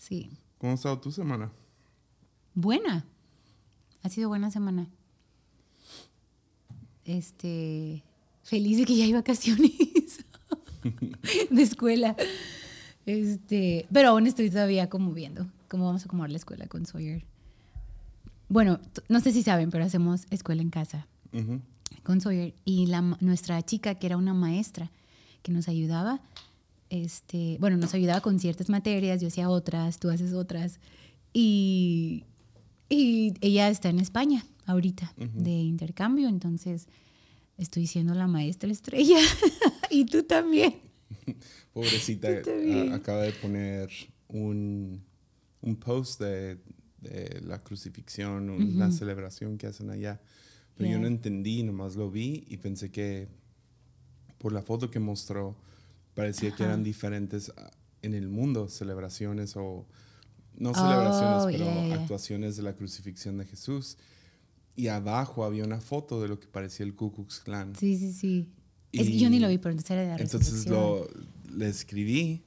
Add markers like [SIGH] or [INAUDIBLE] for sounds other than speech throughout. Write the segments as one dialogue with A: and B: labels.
A: Sí.
B: ¿Cómo ha estado tu semana?
A: Buena. Ha sido buena semana. Este. Feliz de que ya hay vacaciones [LAUGHS] de escuela. Este. Pero aún estoy todavía como viendo cómo vamos a acomodar la escuela con Sawyer. Bueno, no sé si saben, pero hacemos escuela en casa con Sawyer. Y la, nuestra chica, que era una maestra que nos ayudaba, este, bueno, nos ayudaba con ciertas materias, yo hacía otras, tú haces otras. Y, y ella está en España ahorita de intercambio, entonces estoy siendo la maestra estrella. [LAUGHS] y tú también. [LAUGHS]
B: Pobrecita,
A: bien.
B: a- acaba de poner un, un post de, de la crucifixión, una celebración que hacen allá. Pero yo
A: Yeah.
B: no entendí, nomás lo vi y pensé que por la foto que mostró parecía que
A: Ajá.
B: eran diferentes ah, en el mundo, celebraciones o no
A: Oh,
B: celebraciones, pero
A: yeah,
B: actuaciones de la crucifixión de Jesús. Y abajo había una foto de lo que parecía el Ku Klux Klan.
A: Sí, sí, sí. Es que
B: Y-
A: yo ni lo vi, pero entonces era de la
B: Entonces lo, le escribí,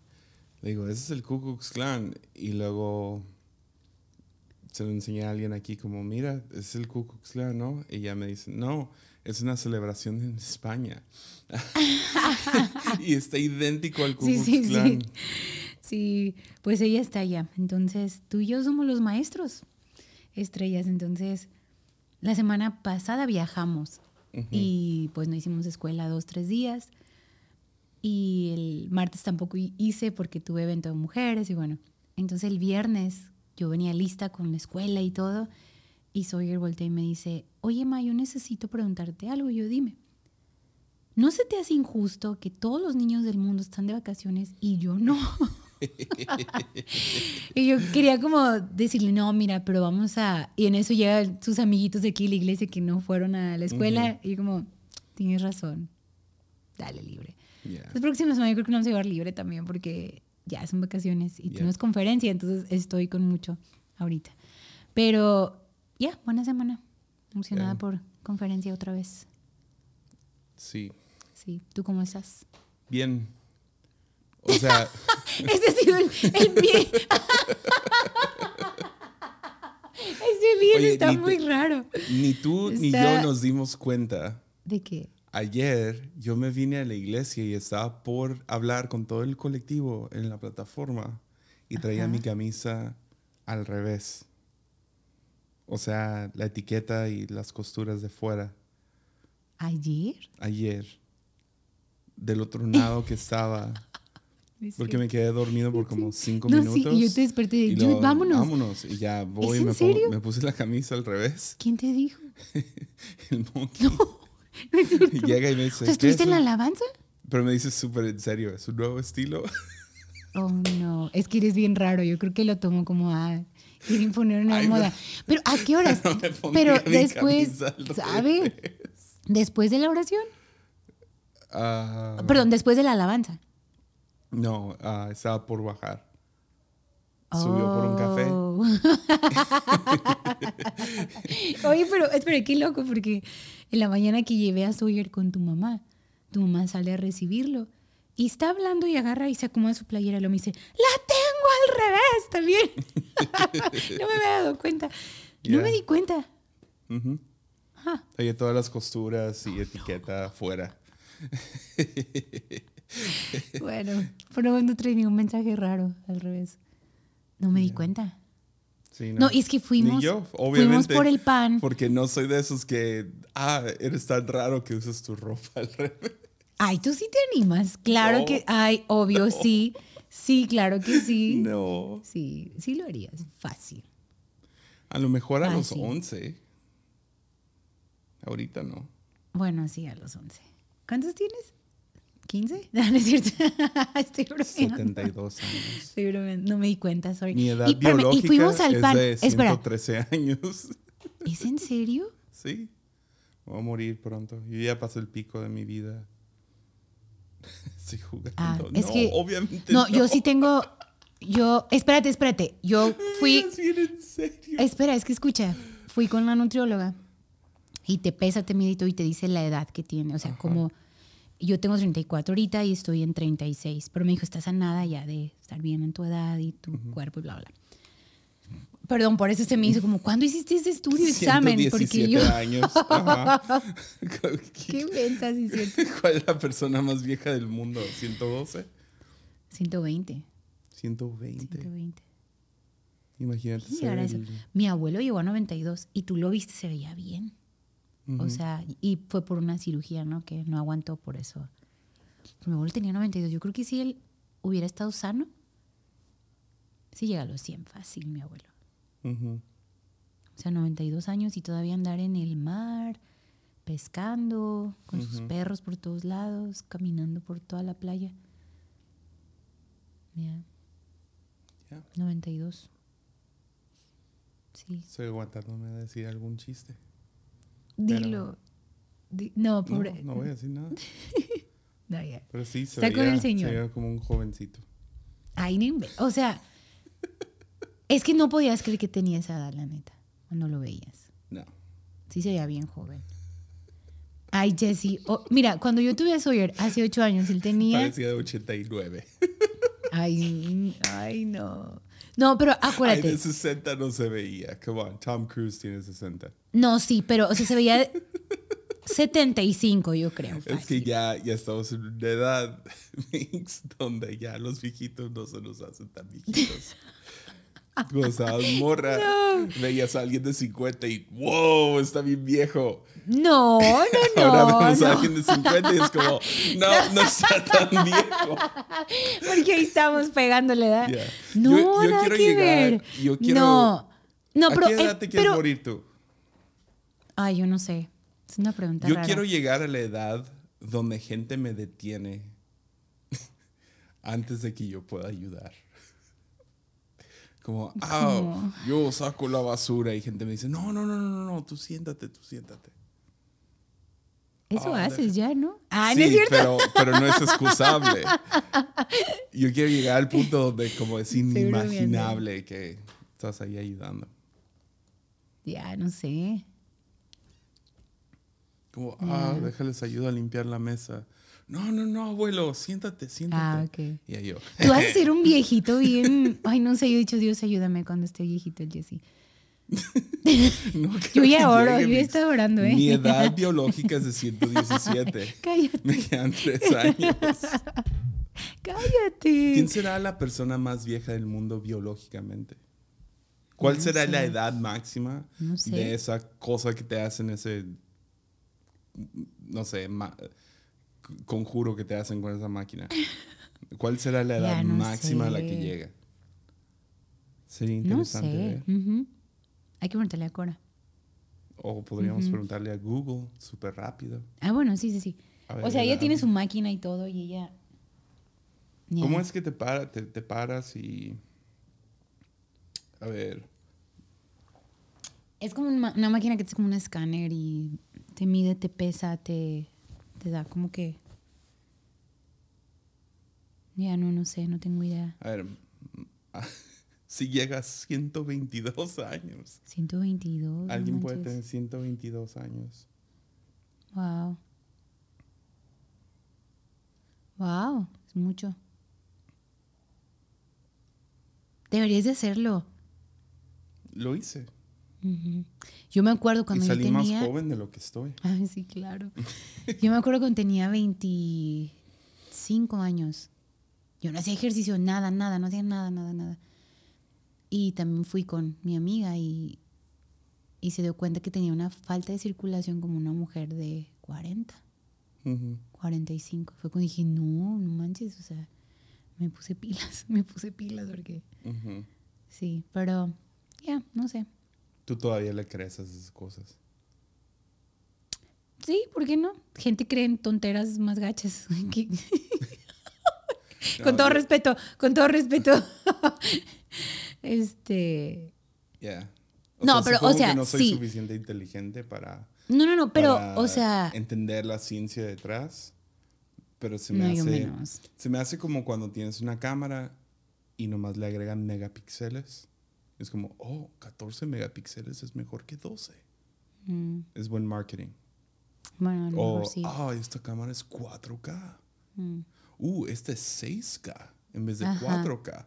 B: le digo, ese es el Ku Klux Klan. Y luego se lo enseñé a alguien aquí como, mira, es el Ku Klux Klan, ¿no? Y ella me dice, no, es una celebración en España. [LAUGHS] [LAUGHS] y está idéntico al Ku
A: Sí, sí, sí. Pues ella está allá. Entonces, tú y yo somos los maestros estrellas. Entonces, la semana pasada viajamos y pues no hicimos escuela dos, tres días. Y el martes tampoco hi- hice porque tuve evento de mujeres y bueno. Entonces, el viernes yo venía lista con la escuela y todo. Y Sawyer voltea y me dice, oye, Ma, yo necesito preguntarte algo. Y yo, dime. ¿No se te hace injusto que todos los niños del mundo están de vacaciones y yo no? [LAUGHS] y yo quería como decirle, no, mira, pero vamos a... Y en eso llegan sus amiguitos de aquí, la iglesia, que no fueron a la escuela. Y como, tienes razón, dale libre.
B: Yeah.
A: Las próximas semanas yo creo que nos vamos a llevar libre también porque ya son vacaciones y
B: Yeah.
A: tenemos conferencia, entonces estoy con mucho ahorita. Pero ya, buena semana. Emocionada
B: Yeah.
A: por conferencia otra vez.
B: Sí,
A: Sí, ¿tú cómo estás?
B: bien. O sea, [LAUGHS]
A: Ese ha sido el, el pie. [LAUGHS] Ese bien
B: Oye,
A: está muy
B: te-
A: raro.
B: ni tú ni yo nos dimos cuenta.
A: ¿De qué?
B: Ayer yo me vine a la iglesia y estaba por hablar con todo el colectivo en la plataforma y traía
A: Ajá.
B: mi camisa al revés. O sea, la etiqueta y las costuras de fuera.
A: ¿Ayer?
B: Ayer. Del otro lado que estaba. [LAUGHS] Porque me quedé dormido por como [LAUGHS] cinco
A: No,
B: minutos.
A: sí, y yo te desperté y dije,
B: luego,
A: "Dude, vámonos".
B: Vámonos. Y ya voy y
A: en
B: me, pongo- me puse la camisa al revés.
A: ¿Quién te dijo? [LAUGHS]
B: El monkey.
A: No es cierto.
B: Y llega y me dice.
A: sea,
B: "¿Qué
A: ¿Estuviste
B: es
A: en la
B: un-?"
A: alabanza?
B: Pero me dice súper en serio, es un nuevo estilo.
A: Oh, no. Es que eres bien raro. Yo creo que lo tomo como a ir a imponer una
B: Ay,
A: moda. Pero ¿a qué horas? [LAUGHS]
B: No
A: Pero después, ¿sabe? Después de la oración.
B: Ah,
A: Perdón, después de la alabanza.
B: no, ah, estaba por bajar. Subió por un café.
A: Oh. [LAUGHS] Oye, pero espera, qué loco, porque en la mañana que llevé a Sawyer con tu mamá, tu mamá sale a recibirlo y está hablando y agarra y se acomoda su playera y lo me dice, la tengo al revés también. [LAUGHS] no me había dado cuenta. No me di cuenta. Ajá.
B: Traía todas las costuras y etiqueta afuera. [LAUGHS]
A: Bueno, por lo menos traía un mensaje raro al revés. No me di cuenta.
B: Sí,
A: No, y es que fuimos,
B: Ni yo,
A: fuimos
B: obviamente.
A: por el pan.
B: Porque no soy de esos que, ah, eres tan raro que usas tu ropa al revés.
A: Ay, tú sí te animas. Claro
B: No.
A: que, ay, obvio, [LAUGHS] sí. Sí, claro que sí.
B: No.
A: Sí, sí lo harías. Fácil.
B: A lo mejor a los
A: Fácil.
B: 11. Ahorita no.
A: Bueno, sí, a los 11. ¿Cuántos tienes? ¿15? [LAUGHS] No, no es cierto. [LAUGHS] Estoy bromeando.
B: 72 años.
A: Estoy bromeando. No me di cuenta, sorry.
B: Mi edad
A: y,
B: biológica
A: y fuimos al
B: es
A: pan.
B: de
A: Espera,
B: 113 años.
A: ¿es en serio?
B: Sí. Voy a morir pronto. Yo ya pasé el pico de mi vida. [LAUGHS] Estoy jugando.
A: Ah,
B: no,
A: es que.
B: obviamente
A: No,
B: no.
A: yo sí tengo. Yo. Espérate, espérate. Yo [LAUGHS] fui.
B: Es bien en serio.
A: Espera, es que escucha, fui con la nutrióloga y te pesa, te mide y te dice la edad que tiene, o sea, como... yo tengo 34 ahorita y estoy en 36, pero me dijo, estás a nada ya de estar bien en tu edad y tu cuerpo y bla, bla. Perdón, por eso se me hizo como, ¿cuándo hiciste ese estudio examen? Porque yo...
B: años. [LAUGHS]
A: ¿Qué pensas? [LAUGHS]
B: ¿Cuál es la persona más vieja del mundo? ¿112?
A: 120.
B: 120.
A: 120.
B: Imagínate.
A: Sí, Mi abuelo llegó a 92 y tú lo viste, se veía bien. O sea, y fue por una cirugía, ¿no? Que no aguantó por eso. Mi abuelo tenía 92. Yo creo que si él hubiera estado sano, sí llega a los 100 fácil, mi abuelo. O sea, 92 años y todavía andar en el mar, pescando, con sus perros por todos lados, caminando por toda la playa. Ya. 92. Sí.
B: Estoy aguantándome a decir algún chiste.
A: Dilo. no, pobre.
B: No, no, voy a decir nada. [LAUGHS]
A: no.
B: Pero sí, se
A: Está con el señor.
B: Se veía como un jovencito.
A: Ay, ni O sea, es que no podías creer que tenía esa edad, la neta, cuando lo veías.
B: No.
A: Sí se veía bien joven. Ay, Jesse. mira, cuando yo tuve a Sawyer hace ocho años, él tenía...
B: Parecía de 89.
A: Ay, ay, no. No, pero acuérdate.
B: Ay, de 60 no se veía. Come on, Tom Cruise tiene 60.
A: No, sí, pero o sea, se veía 75, yo creo.
B: Es que ya, ya estamos en una edad [LAUGHS] donde ya los viejitos no se nos hacen tan viejitos. [LAUGHS] [LAUGHS] Estabas morra, veías a alguien de 50 y wow, está bien viejo.
A: No, no, [LAUGHS] no.
B: Ahora vemos a alguien de 50 y es como, [LAUGHS] no, no está tan viejo.
A: Porque ahí estamos pegándole edad. No, yo, yo quiero llegar. Ver.
B: Yo quiero.
A: No, no,
B: pero. ¿A qué edad te quieres morir tú?
A: Ay, yo no sé. Es una pregunta.
B: Yo quiero llegar a la edad donde gente me detiene antes de que yo pueda ayudar. Como, ah, yo saco la basura y gente me dice, no, no, no, no, no, tú siéntate, tú siéntate.
A: Eso ah, haces ya, ¿no?
B: Ah, sí, ¿no es cierto? Pero, pero no es excusable. [LAUGHS] Yo quiero llegar al punto donde como es inimaginable que estás ahí ayudando.
A: Ya, no sé.
B: Como, ah, déjales ayuda a limpiar la mesa. No, no, no, abuelo, siéntate, siéntate. Ah, ok. Y ahí yo.
A: Tú vas a [LAUGHS] ser un viejito bien. Ay, no sé, yo he dicho, Dios, ayúdame cuando esté viejito el Jesse. [LAUGHS] [LAUGHS] yo ya oro, yo ya estaba orando, ¿eh?
B: Mi edad biológica es de 117.
A: Cállate.
B: Me quedan tres años.
A: Cállate.
B: ¿Quién será la persona más vieja del mundo biológicamente? ¿Cuál será la edad máxima de esa cosa que te hacen ese, no sé, conjuro que te hacen con esa máquina? [LAUGHS] ¿Cuál será la edad máxima a la que llega? Sería interesante
A: ver. Hay que preguntarle a Cora.
B: O podríamos preguntarle a Google, súper rápido.
A: Ah, bueno, sí, sí, sí. o sea, ella tiene su máquina y todo y ella...
B: ¿Cómo es que te, para, te, te paras y... A ver.
A: Es como una, una, máquina que es como un escáner y te mide, te pesa, te, te da como que... Ya no, no sé, no tengo idea.
B: A ver, [LAUGHS] si llegas 122 años.
A: 122.
B: Alguien puede tener 122 años.
A: Wow. Wow, es mucho. Deberías de hacerlo.
B: Lo hice.
A: Yo me acuerdo cuando
B: y salí
A: yo
B: tenía... más joven de lo que estoy.
A: Ay, sí, claro. [LAUGHS] yo me acuerdo cuando tenía 25 años. Yo no hacía ejercicio, nada, nada, no hacía nada, nada, nada. Y también fui con mi amiga y, y se dio cuenta que tenía una falta de circulación como una mujer de 40, 45. Fue cuando dije, no, no manches, o sea, me puse pilas, [LAUGHS] me puse pilas porque... Sí, pero ya, no sé.
B: ¿Tú todavía le crees a esas cosas?
A: Sí, ¿por qué no? Gente cree en tonteras más gachas. [LAUGHS] con todo respeto, con todo respeto. Este.
B: Ya.
A: No, pero, o sea.
B: Que no soy suficiente inteligente para.
A: No, no, no, pero, o sea.
B: Entender la ciencia detrás. Pero se me hace. Se me hace como cuando tienes una cámara y nomás le agregan megapíxeles. Es como, oh, 14 megapíxeles es mejor que 12. Mm. Es buen marketing.
A: Bueno, a lo
B: O,
A: mejor sí.
B: ah, esta cámara es 4K.
A: Mm.
B: Uh, esta es 6K en vez de
A: Ajá.
B: 4K.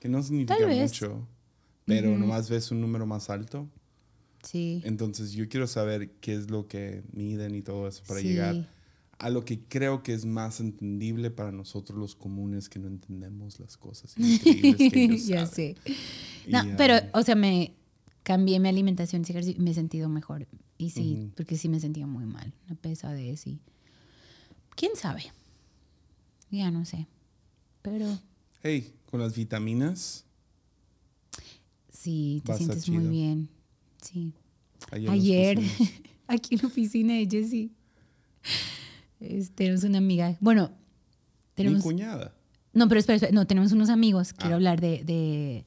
B: Que no significa mucho, pero nomás ves un número más alto.
A: Sí.
B: Entonces yo quiero saber qué es lo que miden y todo eso para
A: Sí.
B: llegar a lo que creo que es más entendible para nosotros los comunes que no entendemos las cosas [LAUGHS] increíbles que ellos
A: ya
B: saben.
A: sé. No,
B: Y,
A: pero,
B: um,
A: o sea, me cambié mi alimentación y me he sentido mejor. Y sí, porque sí me sentía muy mal. Una pesadez y... ¿Quién sabe? Ya no sé. Pero
B: Hey, con las vitaminas,
A: sí, te sientes muy bien. Sí.
B: ayer,
A: Ayer, [LAUGHS] aquí en la oficina de Jessie, es- tenemos una amiga. Bueno,
B: Mi
A: tenemos...
B: cuñada.
A: No, pero espera, espera, no, tenemos unos amigos. Quiero
B: Ah.
A: hablar de, de,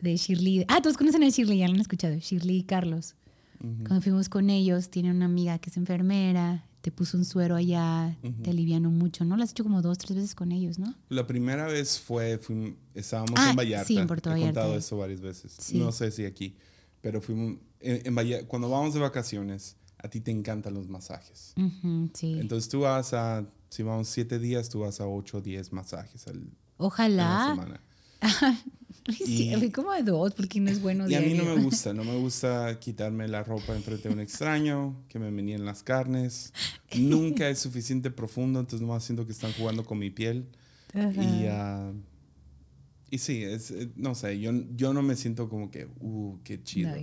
A: de Shirley. Ah, todos conocen a Shirley, ya lo han escuchado. Shirley y Carlos.
B: Ujú.
A: Cuando fuimos con ellos, tienen una amiga que es enfermera, te puso un suero allá,
B: Ujú.
A: te alivianó mucho, ¿no? Lo has hecho como dos, tres veces con ellos, ¿no?
B: La primera vez fue, fuim- estábamos
A: Ah,
B: en Vallarta.
A: sí, en Puerto
B: He
A: Vallarta.
B: contado eso varias veces.
A: Sí.
B: No sé si aquí, pero fuimos en, en Valla- cuando vamos de vacaciones, a ti te encantan los masajes.
A: Ujú, sí.
B: Entonces tú vas a, si vamos siete días, tú vas a ocho o diez masajes al, a la
A: Ojalá.
B: semana. [LAUGHS]
A: Sí,
B: Y-
A: como de dos porque no es bueno
B: Y a mí no
A: diario.
B: me gusta, no me gusta quitarme la ropa enfrente de un extraño, que me meníen las carnes. [LAUGHS] Nunca es suficiente profundo, entonces nomás siento que están jugando con mi piel.
A: Ajá.
B: Y, ah, y sí, es, eh, no sé, yo, yo no me siento como que, uh, qué chido.
A: No.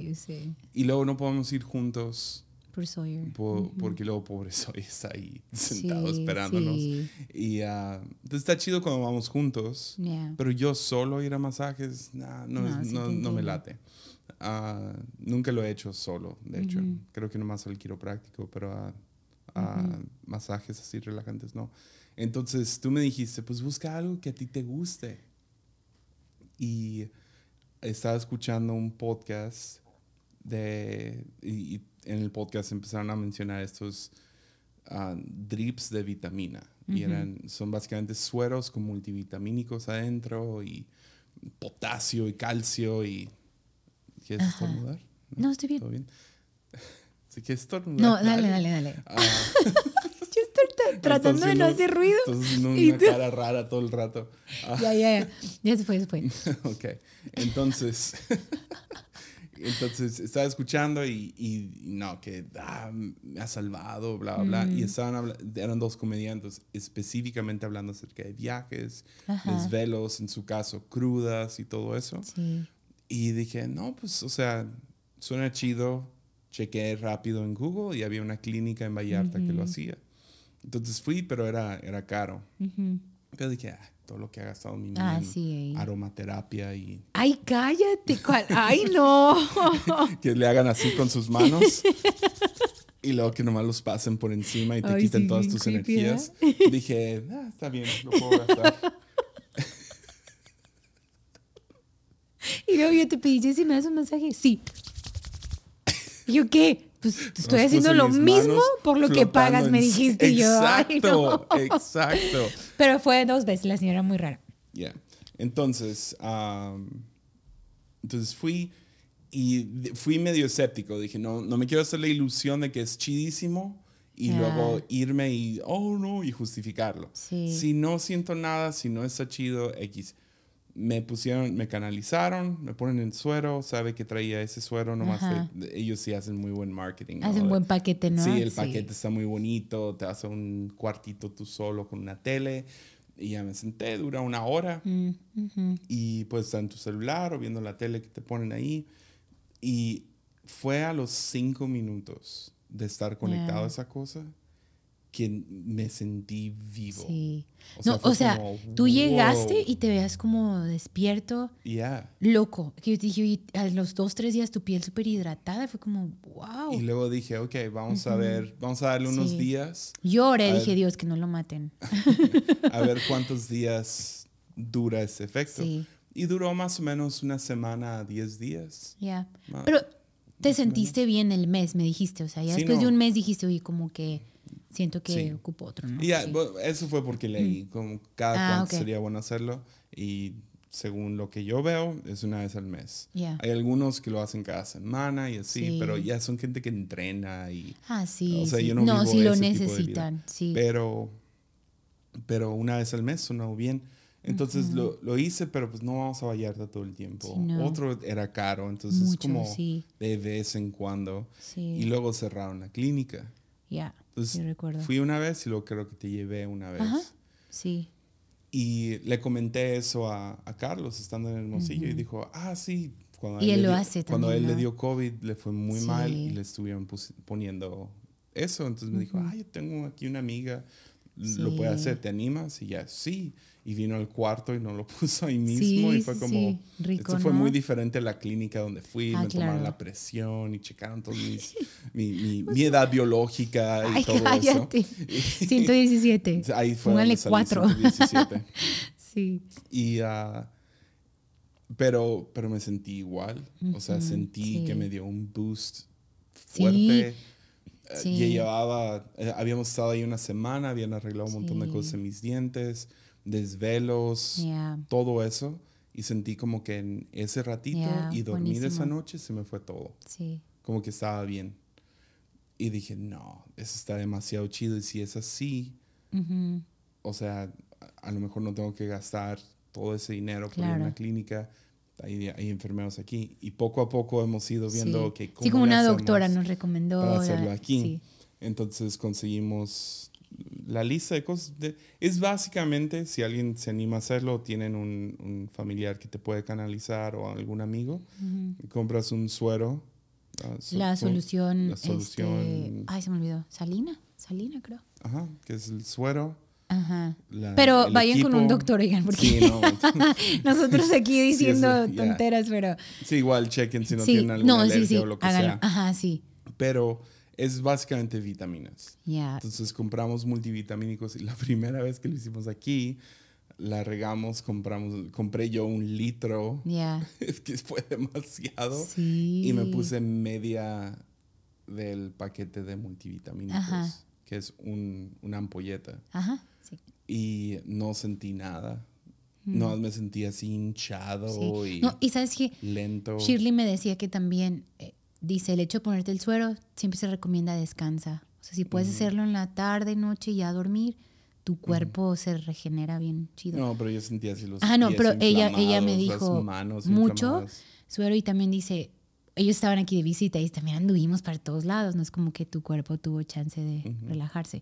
B: Y luego no podemos ir juntos
A: Por Sawyer.
B: po- porque luego pobre soy está ahí [LAUGHS] sentado
A: Sí,
B: esperándonos.
A: sí.
B: Y ah, entonces está chido cuando vamos juntos.
A: Yeah.
B: Pero yo solo ir a masajes, nah, no,
A: No,
B: es- no, no me late. Ah, nunca lo he hecho solo, de hecho.
A: Ujú.
B: Creo que nomás al quiropráctico, pero a, a masajes así relajantes no. Entonces tú me dijiste, pues busca algo que a ti te guste. Y estaba escuchando un podcast de... Y, y en el podcast empezaron a mencionar estos ah, drips de vitamina. Y
A: Ujú.
B: eran, son básicamente sueros con multivitamínicos adentro y potasio y calcio y... ¿Quieres
A: Ajá.
B: estornudar?
A: No, estoy bien.
B: ¿Todo bien? [LAUGHS] Si quieres estornudar.
A: No, dale, dale, dale.
B: Ah, [LAUGHS]
A: Yo estoy tra- tratando de no hacer ruido. ¿Y
B: una
A: tú?
B: cara rara todo el rato. Ah,
A: Ya, ya, ya. Ya se fue, se fue. [LAUGHS]
B: ok. Entonces, entonces estaba escuchando y, y no, que ah, me ha salvado, bla, bla, bla. Y estaban eran dos comediantes específicamente hablando acerca de viajes,
A: Ajá.
B: desvelos, en su caso, crudas y todo eso.
A: Sí.
B: Y dije, no, pues, o sea, suena chido. Chequé rápido en Google y había una clínica en Vallarta que lo hacía. Entonces fui, pero era, era caro. Pero dije, ah, todo lo que ha gastado mi
A: Ah,
B: en
A: sí.
B: aromaterapia y
A: Ay, cállate. ¿cuál? Ay, no. [LAUGHS]
B: que le hagan así con sus manos y luego que nomás los pasen por encima y te
A: Ay,
B: quiten
A: sí,
B: todas tus
A: creepy,
B: energías. Dije, ah, está bien, lo puedo gastar. [LAUGHS]
A: Y luego yo te pedí, Jessy, ¿me das un masaje? Sí. ¿Y yo qué? Pues estoy haciendo lo
B: mis
A: mismo
B: manos
A: por lo que pagas, me dijiste y yo.
B: Exacto,
A: no. [LAUGHS]
B: exacto.
A: Pero fue dos veces, la señora muy rara.
B: Ya. Entonces, am, entonces fui y fui medio escéptico. Dije, no, no me quiero hacer la ilusión de que es chidísimo y
A: Ya.
B: luego irme y, oh no, y justificarlo.
A: Sí.
B: Si no siento nada, si no está chido, X. Me pusieron, me canalizaron, me ponen en suero, sabe que traía ese suero, nomás de- de- ellos sí hacen muy buen marketing. ¿no?
A: Hacen buen paquete, ¿no?
B: Sí, el paquete está muy bonito, te hace un cuartito tú solo con una tele. Y ya me senté, dura una hora.
A: Mm.
B: Y pues está en tu celular o viendo la tele que te ponen ahí. Y fue a los cinco minutos de estar conectado
A: Ya.
B: a esa cosa que me sentí vivo.
A: Sí.
B: O sea,
A: no, o sea,
B: como,
A: tú llegaste
B: wow.
A: y te veas como despierto,
B: Ya.
A: loco. Que yo te dije, oye, a los dos, tres días tu piel súper hidratada. y Fue como, wow.
B: Y luego dije, ok, vamos a ver, vamos a darle unos
A: Sí.
B: días,
A: Lloré, dije,
B: ver.
A: Dios, que no lo maten. [LAUGHS]
B: a ver [LAUGHS] cuántos días dura ese efecto.
A: Sí,
B: Y duró más o menos una semana 10 días.
A: ya.
B: Ma-
A: Pero te sentiste bien el mes, me dijiste. O sea, ya
B: Sí,
A: después de
B: no.
A: un mes dijiste, oye, como que siento que
B: Sí.
A: ocupo otro, ¿no?
B: Y ya,
A: Sí.
B: eso fue porque leí como cada
A: Ah,
B: cuánto
A: ok.
B: sería bueno hacerlo y según lo que yo veo, es una vez al mes.
A: Ya.
B: Hay algunos que lo hacen cada semana y así,
A: Sí.
B: pero ya son gente que entrena y...
A: Ah, sí.
B: O sea,
A: sí.
B: yo no
A: no,
B: vivo
A: si lo
B: ese tipo de vida.
A: necesitan. Sí.
B: Pero, pero una vez al mes sonó bien. Entonces lo, lo hice, pero pues no vamos a Vallarta todo el tiempo.
A: Sí, no.
B: Otro era caro, entonces es
A: Mucho,
B: como de vez en cuando. Y luego cerraron la clínica.
A: Ya.
B: Entonces
A: sí, recuerdo.
B: fui una vez y luego creo que te llevé una vez.
A: Ajá. Sí.
B: Y le comenté eso a, a Carlos estando en Hermosillo y dijo, ah, sí. Cuando
A: Y él
B: le
A: lo
B: dio-
A: hace
B: Cuando
A: también,
B: él le
A: ¿no?
B: dio COVID, le fue muy mal y
A: Sí.
B: le estuvieron poniendo eso. Entonces me dijo, ah, yo tengo aquí una amiga, lo puede
A: Sí.
B: hacer, ¿te animas? Y ya, sí. Y vino al cuarto y no lo [LAUGHS] puso ahí mismo. y
A: Sí,
B: fue
A: sí,
B: como,
A: sí. Rico,
B: esto fue
A: ¿no?
B: muy diferente a la clínica donde fui.
A: Ah,
B: me tomaron
A: claro.
B: la presión y checaron todos mis, [LAUGHS] mi, mi, mi edad biológica y
A: Ay,
B: todo
A: cállate. [LAUGHS]
B: eso.
A: 117.
B: Ahí fue
A: Póngale
B: donde salí,
A: cuatro.
B: 117.
A: Sí.
B: Y, ah, pero, pero me sentí igual. O sea, sentí
A: sí.
B: que me dio un boost fuerte. Eh,
A: sí.
B: Y llevaba, eh, habíamos estado ahí una semana, habían arreglado un montón de cosas en mis dientes, desvelos, todo eso. Y sentí como que en ese ratito y dormir esa
A: buenísimo.
B: noche se me fue todo.
A: Sí.
B: Como que estaba bien. Y dije, no, eso está demasiado chido. Y si es así, o sea, a, a lo mejor no tengo que gastar todo ese dinero por ir a
A: Claro.
B: una clínica. Hay, hay enfermeros aquí. Y poco a poco hemos ido viendo,
A: sí.
B: ok, ¿cómo
A: sí, como una doctora nos recomendó.
B: para hacerlo aquí.
A: Sí.
B: Entonces conseguimos la lista de cosas. de- es básicamente, si alguien se anima a hacerlo, tienen un, un familiar que te puede canalizar o algún amigo, compras un suero. ah, su-
A: La solución.
B: La solución.
A: este, ay, se me olvidó. Salina. Salina, creo.
B: Ajá, que es el suero.
A: Ajá.
B: la-
A: Pero vayan con un
B: equipo.
A: doctor, oigan, porque
B: Sí, no. [LAUGHS]
A: nosotros aquí diciendo
B: eso, ya.
A: tonteras, pero.
B: Sí, igual chequen si no
A: sí,
B: tienen alguna
A: no, sí,
B: alergia
A: sí.
B: o lo que
A: háganlo.
B: sea.
A: Ajá, sí.
B: Pero es básicamente vitaminas.
A: Ya.
B: Entonces compramos multivitamínicos y la [LAUGHS] primera vez que lo hicimos aquí, la regamos, compramos, compré yo un litro,
A: Ya. [LAUGHS]
B: es que fue demasiado,
A: Sí.
B: y me puse media del paquete de multivitamínicos,
A: Ajá.
B: que es un, una ampolleta,
A: Ajá. Sí.
B: y no sentí nada. No, me sentí así hinchado
A: Mm. sí.
B: y
A: No, y sabes que
B: lento.
A: Shirley me decía que también, eh, dice, el hecho de ponerte el suero siempre se recomienda descansa. O sea, si puedes hacerlo en la tarde, noche y a dormir, tu cuerpo se regenera bien chido.
B: No, pero yo sentía así los
A: Ah, no,
B: pies
A: pero ella, ella me dijo mucho suero y también dice, ellos estaban aquí de visita y también anduvimos para todos lados, no es como que tu cuerpo tuvo chance de relajarse.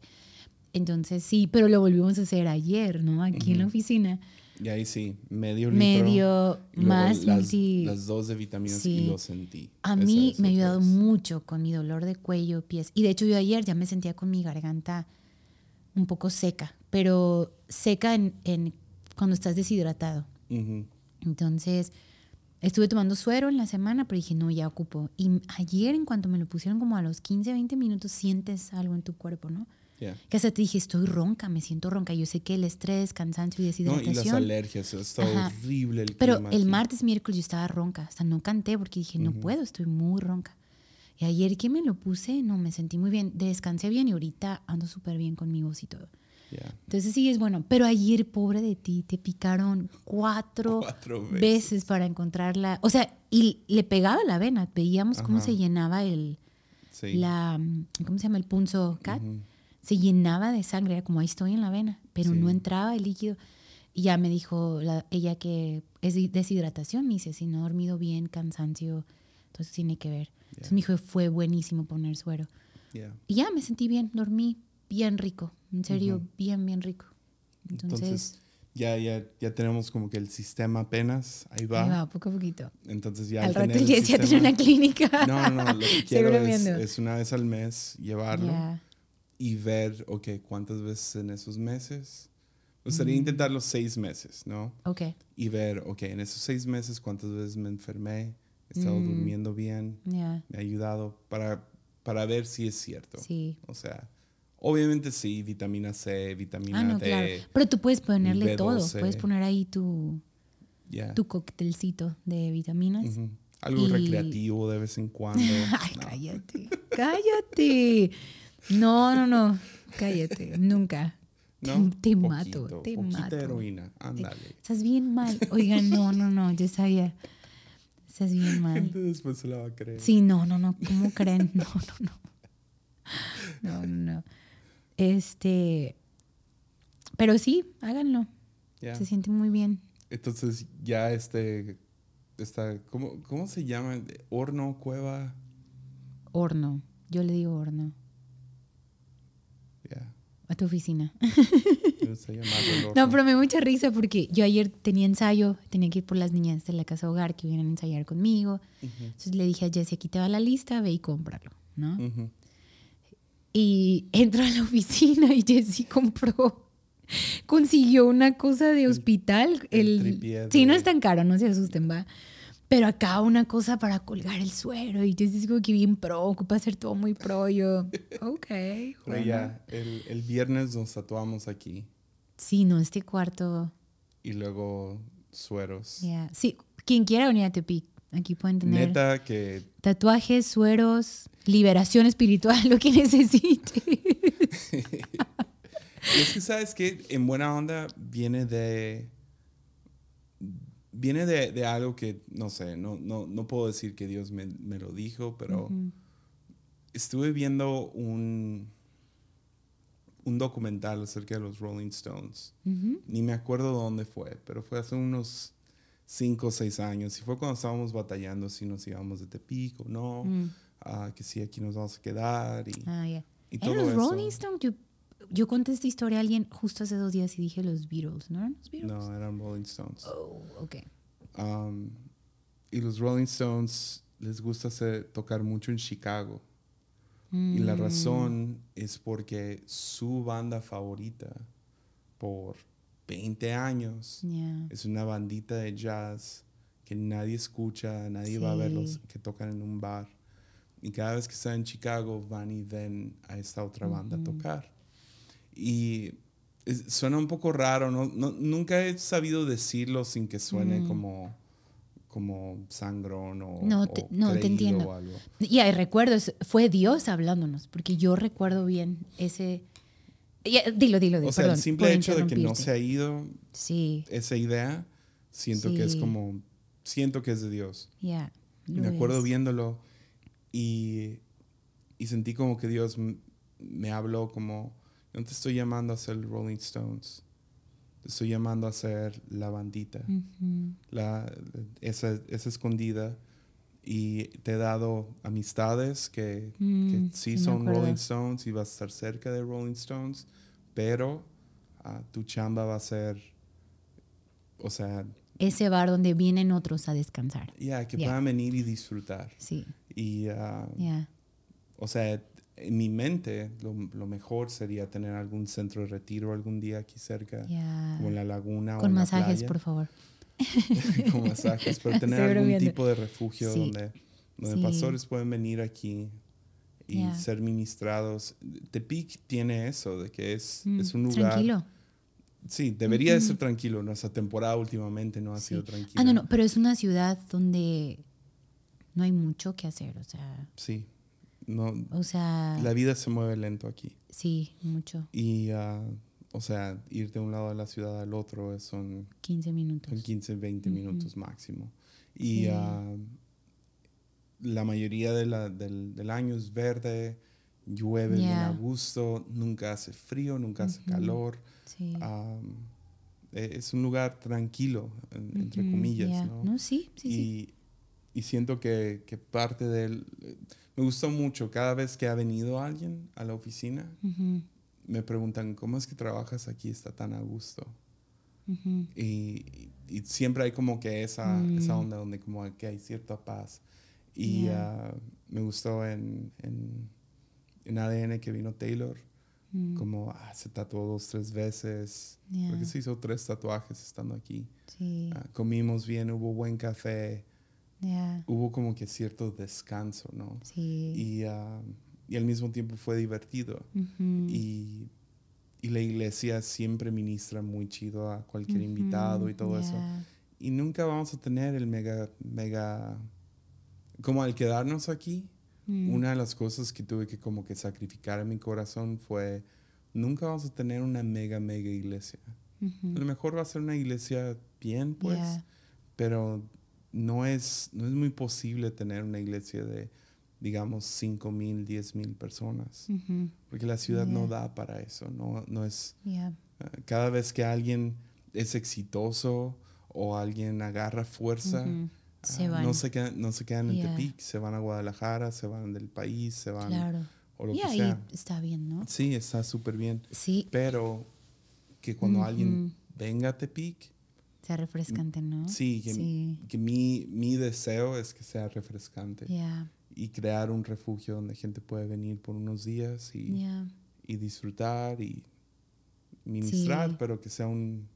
A: Entonces sí, pero lo volvimos a hacer ayer, ¿no? Aquí en la oficina.
B: Y ahí sí, medio litro.
A: Medio
B: y luego
A: más
B: las,
A: multi...
B: las dos de vitaminas
A: Sí.
B: y lo sentí.
A: A mí me ha ayudado mucho con mi dolor de cuello, pies. Y de hecho yo ayer ya me sentía con mi garganta un poco seca, pero seca en, en cuando estás deshidratado. Entonces estuve tomando suero en la semana, pero dije, no, ya ocupo. Y ayer en cuanto me lo pusieron como a los 15, 20 minutos, sientes algo en tu cuerpo, ¿no?
B: Ya.
A: Que hasta te dije, estoy ronca, me siento ronca. Yo sé que el estrés, cansancio y
B: No, y las
A: deshidratación.
B: alergias, está
A: Ajá.
B: horrible el
A: Pero
B: clima
A: el martes, miércoles yo estaba ronca. Hasta no canté porque dije, no puedo, estoy muy ronca. Y ayer que me lo puse, no, me sentí muy bien. Descansé bien y ahorita ando súper bien con mi voz y todo.
B: Ya.
A: Entonces sí es bueno. Pero ayer, pobre de ti, te picaron cuatro,
B: Cuatro
A: veces.
B: veces.
A: para encontrarla. O sea, y le pegaba la vena. Veíamos cómo
B: Ajá.
A: se llenaba el,
B: Sí.
A: la, ¿cómo se llama? El punzo cat.
B: Ujú.
A: Se llenaba de sangre, era como ahí estoy en la vena, pero
B: Sí.
A: no entraba el líquido. Y ya me dijo la- ella que es de- deshidratación. Me dice, si no he dormido bien, cansancio, entonces tiene que ver. Entonces me dijo, fue buenísimo poner suero.
B: Ya.
A: Y ya me sentí bien, dormí bien rico, en serio,
B: Ujú.
A: bien, bien rico. Entonces,
B: Entonces, ya, ya, ya tenemos como que el sistema apenas, ahí va.
A: ahí va, poco a poquito.
B: Entonces ya
A: Al rato ya [LAUGHS]
B: sistema-
A: una clínica.
B: No, no, no, lo que [LAUGHS] quiero es, es una vez al mes llevarlo
A: Ya.
B: Y ver, ok, cuántas veces en esos meses. Me gustaría
A: Mm.
B: intentar los seis meses, ¿no?
A: Ok,
B: Y ver, ok, en esos seis meses cuántas veces me enfermé, he estado
A: Mm.
B: durmiendo bien,
A: ya,
B: me ha ayudado para, para ver si es cierto.
A: sí.
B: O sea, obviamente sí, vitamina C, vitamina
A: Ah, no,
B: D,
A: claro. Pero tú puedes ponerle todo.
B: B12.
A: Puedes poner ahí tu,
B: ya.
A: tu coctelcito de vitaminas.
B: Algo
A: Y-
B: recreativo de vez en cuando. [LAUGHS]
A: Ay,
B: No.
A: cállate, cállate. [LAUGHS] No, no, no, cállate, nunca.
B: ¿No?
A: Te mato,
B: Poquito,
A: te
B: poquita
A: mato.
B: heroína, ándale.
A: Estás bien mal. Oigan, no, no, no, yo sabía. Estás bien mal.
B: Gente después se la va a creer.
A: Sí, no, no, no. ¿Cómo creen? [LAUGHS] No, no, no. No, no, no. Este. Pero sí, háganlo.
B: Ya.
A: Se siente muy bien.
B: Entonces ya este, está, ¿cómo, ¿cómo se llama? Horno, cueva,
A: Horno. Yo le digo horno. A tu oficina. No, pero me dio mucha risa porque yo ayer tenía ensayo, tenía que ir por las niñas de la casa hogar que vienen a ensayar conmigo. Entonces le dije a Jessie, aquí te va la lista, ve y cómpralo, ¿no?
B: ujú.
A: Y entro a la oficina y Jessie compró, consiguió una cosa de hospital.
B: el
A: El, sí, no es tan caro, no se asusten, va. Pero acá una cosa para colgar el suero y es como que bien pro, ocupa hacer todo muy pro. Yo, [LAUGHS] ok.
B: Pero
A: bueno.
B: ya, el, el viernes nos tatuamos aquí
A: Sí, no, este cuarto,
B: y luego sueros.
A: ya. Sí, quien quiera venir a Tepic, aquí pueden tener
B: Neta que
A: tatuajes, sueros, liberación espiritual, [LAUGHS] lo que necesite. [LAUGHS]
B: Es que sabes que en buena onda viene de viene de, de algo que no sé, no, no, no puedo decir que Dios me, me lo dijo, pero estuve viendo un un documental acerca de los Rolling Stones. Ni me acuerdo dónde fue, pero fue hace unos cinco o seis años. Y fue cuando estábamos batallando si nos íbamos de Tepic o no, ah, que si aquí nos vamos a quedar y,
A: Ah, ya.
B: y
A: ¿Eran
B: todo
A: los
B: eso.
A: Rolling Stones? Yo, conté esta historia a alguien justo hace dos días y dije los Beatles, ¿no eran los Beatles?
B: No, eran Rolling Stones.
A: Oh, ok.
B: Um, y los Rolling Stones les gusta hacer, tocar mucho en Chicago. Y la
A: Mm,
B: razón es porque su banda favorita por 20 años es una bandita de jazz que nadie escucha, nadie va a verlos que tocan en un bar. Y cada vez que están en Chicago van y ven a esta otra banda a tocar. Y es- suena un poco raro, ¿no? No- nunca he sabido decirlo sin que suene
A: Mm.
B: como, como sangrón o,
A: No, te-
B: o
A: no, te entiendo.
B: o algo.
A: Y recuerdo, es- fue Dios hablándonos, porque yo recuerdo bien ese... Dilo, dilo, dilo.
B: O sea,
A: perdón,
B: el simple hecho de que no se ha ido
A: Sí,
B: esa idea, siento que es como, siento que es de Dios.
A: ya.
B: Me
A: lo
B: acuerdo
A: es.
B: viéndolo y, y sentí como que Dios me habló como, no te estoy llamando a ser Rolling Stones, te estoy llamando a ser la bandita, la, esa, esa escondida. Y te he dado amistades que, que
A: Mm,
B: sí,
A: sí me
B: son. Rolling Stones y vas a estar cerca de Rolling Stones, pero ah, tu chamba va a ser, o sea,
A: Ese bar donde vienen otros a descansar.
B: ya, que
A: Ya.
B: puedan venir y disfrutar.
A: Sí,
B: Y, ah,
A: ya.
B: o sea, en mi mente lo, lo mejor sería tener algún centro de retiro algún día aquí cerca,
A: Ya.
B: como en la laguna o
A: Con
B: la
A: masajes,
B: playa.
A: por favor. [LAUGHS]
B: con masajes, pero [LAUGHS] tener
A: Estoy
B: algún
A: bromeando.
B: tipo de refugio
A: Sí.
B: donde, donde
A: Sí.
B: pastores pueden venir aquí y
A: Ya.
B: ser ministrados. Tepic tiene eso, de que es,
A: Mm,
B: es un lugar...
A: Tranquilo.
B: Sí, debería de ser tranquilo. Nuestra temporada últimamente no ha
A: Sí.
B: sido tranquila.
A: Ah, no, no, pero es una ciudad donde no hay mucho que hacer, o sea,
B: Sí, no,
A: o sea,
B: la vida se mueve lento aquí.
A: sí, mucho,
B: Y, ah, o sea, ir de un lado de la ciudad al otro son,
A: 15 minutos.
B: son 15, 20
A: Ujú.
B: minutos máximo. Y
A: Sí.
B: ah, la mayoría de la- del, del año es verde, llueve bien
A: Ya.
B: a gusto, nunca hace frío, nunca hace calor.
A: Sí.
B: Ah, e- es un lugar tranquilo, en- entre comillas,
A: sí, sí, sí.
B: y, y siento que, que parte del... Me gustó mucho, cada vez que ha venido alguien a la oficina,
A: Ujú,
B: me preguntan, ¿cómo es que trabajas aquí? Está tan a gusto.
A: ujú.
B: Y, y siempre hay como que esa,
A: Mm.
B: esa onda donde como que hay cierta paz. Y
A: Yeah.
B: ah, me gustó en, en, en ADN que vino Taylor,
A: Mm,
B: como ah, se tatuó dos, tres veces.
A: ya,
B: Creo que se hizo tres tatuajes estando aquí.
A: Sí,
B: Ah, comimos bien, hubo buen café,
A: ya,
B: hubo como que cierto descanso, ¿no?
A: sí.
B: Y, ah, y al mismo tiempo fue divertido.
A: Ujú,
B: Y, y la iglesia siempre ministra muy chido a cualquier
A: ujú,
B: invitado y todo eso.
A: ya,
B: Y nunca vamos a tener el mega, mega... Como al quedarnos aquí,
A: mm,
B: una de las cosas que tuve que como que sacrificar en mi corazón fue nunca vamos a tener una mega, mega iglesia. A lo mejor va a ser una iglesia bien, pues, pero no es, no es muy posible tener una iglesia de, digamos, 5 mil, 10 mil personas, porque la ciudad no da para eso, no, no es... Ah, cada vez que alguien es exitoso o alguien agarra fuerza, ah, no, se quedan, no se quedan en Tepic, se van a Guadalajara, se van del país, se van... Claro. O lo que sea.
A: está bien, ¿no?
B: Sí, está súper bien.
A: Sí.
B: Pero que cuando alguien venga a Tepic...
A: Sea refrescante, ¿no?
B: Sí, que, mi, mi, deseo es que sea refrescante. Y crear un refugio donde gente puede venir por unos días y, y disfrutar y ministrar, pero que sea un,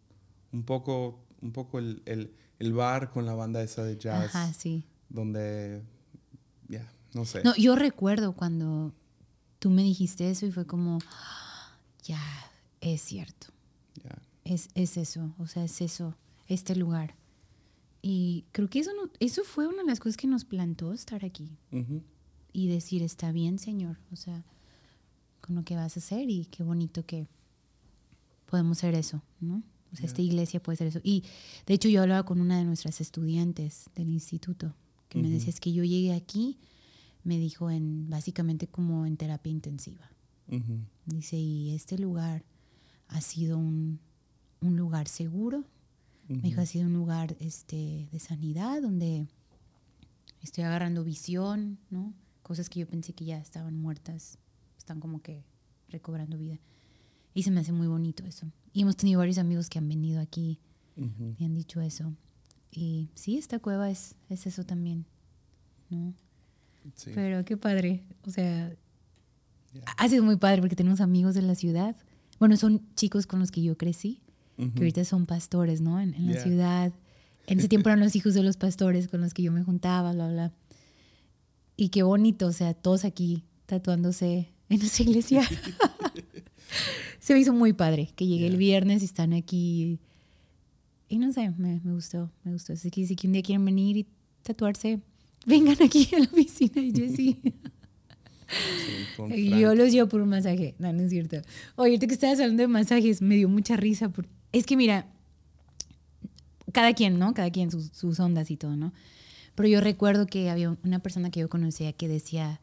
B: un poco, un poco el, el, el, bar con la banda esa de jazz.
A: Ajá, sí.
B: Donde, ya, no sé.
A: No, yo recuerdo cuando tú me dijiste eso y fue como, ya, es cierto. Es, es, eso, o sea, es eso, este lugar. Y creo que eso, no, eso fue una de las cosas que nos plantó estar aquí. Y decir, está bien, Señor, o sea, con lo que vas a hacer y qué bonito que podemos ser eso, ¿no? O sea, esta iglesia puede ser eso. Y de hecho yo hablaba con una de nuestras estudiantes del instituto, que me decía, es que yo llegué aquí, me dijo, en básicamente como en terapia intensiva. Dice, y este lugar ha sido un, un lugar seguro. Me dijo, ha sido un lugar este, de sanidad donde estoy agarrando visión, ¿no? Cosas que yo pensé que ya estaban muertas, están como que recobrando vida. Y se me hace muy bonito eso. Y hemos tenido varios amigos que han venido aquí y han dicho eso. Y sí, esta cueva es, es eso también, ¿no? Sí. Pero qué padre. O sea, ha sido muy padre porque tenemos amigos de la ciudad. Bueno, son chicos con los que yo crecí, que ahorita son pastores, ¿no? En, la ciudad. En ese tiempo eran los hijos de los pastores con los que yo me juntaba, bla, bla. Y qué bonito, o sea, todos aquí tatuándose en nuestra iglesia. [LAUGHS] se me hizo muy padre que llegué el viernes y están aquí. Y no sé, me, me gustó, me gustó. Así que si un día quieren venir y tatuarse, vengan aquí a la oficina y Jessy. Sí, yo los llevo por un masaje. No, no es cierto. Oye, ahorita que estabas hablando de masajes, me dio mucha risa. Es que mira, cada quien, ¿no? Cada quien sus, sus ondas y todo, ¿no? Pero yo recuerdo que había una persona que yo conocía que decía,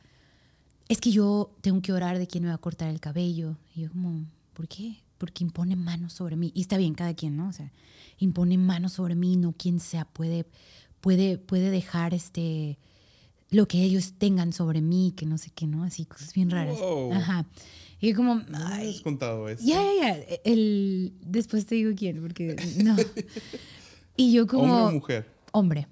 A: es que yo tengo que orar de quién me va a cortar el cabello. Y yo como, ¿por qué? Porque impone manos sobre mí. Y está bien, cada quien, ¿no? O sea, impone manos sobre mí, no quien sea puede, puede, puede dejar este lo que ellos tengan sobre mí, que no sé qué, ¿no? Así, cosas bien raras. Ajá. Y yo como...
B: Me has contado.
A: Ya, ya, ya. El, después te digo quién, porque no. [LAUGHS] Y yo como...
B: ¿Hombre o mujer?
A: Hombre.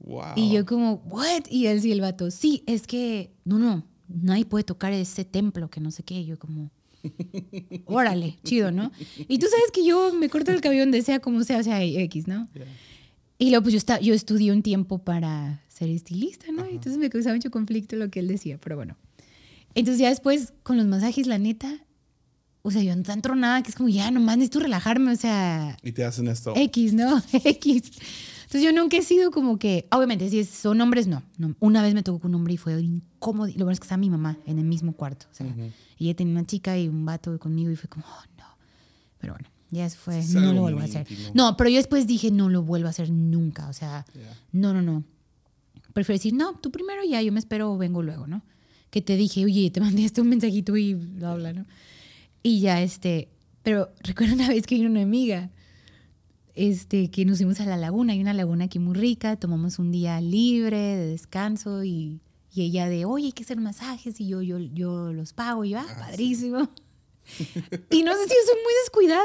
B: Wow.
A: Y yo como, ¿what? Y él sí, el vato, sí, es que, no, no, nadie puede tocar ese templo, que no sé qué. yo como, [LAUGHS] órale, chido, ¿no? Y tú sabes que yo me corto el cabello donde sea, como sea, o sea, X, ¿no? Y luego pues yo, está, yo estudié un tiempo para ser estilista, ¿no? Entonces me causaba mucho conflicto lo que él decía, pero bueno. Entonces ya después con los masajes, la neta, o sea, yo no tanto nada, que es como, ya, nomás necesito relajarme, o sea...
B: Y te hacen esto.
A: X, ¿no? [LAUGHS] X. Entonces yo nunca he sido como que, obviamente, si son hombres, no, Una vez me tocó con un hombre y fue incómodo. Lo bueno es que está mi mamá en el mismo cuarto. O sea, Y ella tenía una chica y un vato conmigo y fue como, oh, no. Pero bueno, ya fue, no lo vuelvo a hacer. No, pero yo después dije, no lo vuelvo a hacer nunca. O sea, no, no, no. Prefiero decir, no, tú primero ya, yo me espero o vengo luego, ¿no? Que te dije, oye, te mandé este un mensajito y bla, bla, ¿no? Y ya, este, pero [LAUGHS] recuerdo una vez que vino una amiga este, que nos fuimos a la laguna. Hay una laguna aquí muy rica, tomamos un día libre de descanso y, y ella de, oye, hay que hacer masajes y yo, yo, yo los pago. Y yo, ah, ah padrísimo. [LAUGHS] y no sé si yo soy muy descuidada,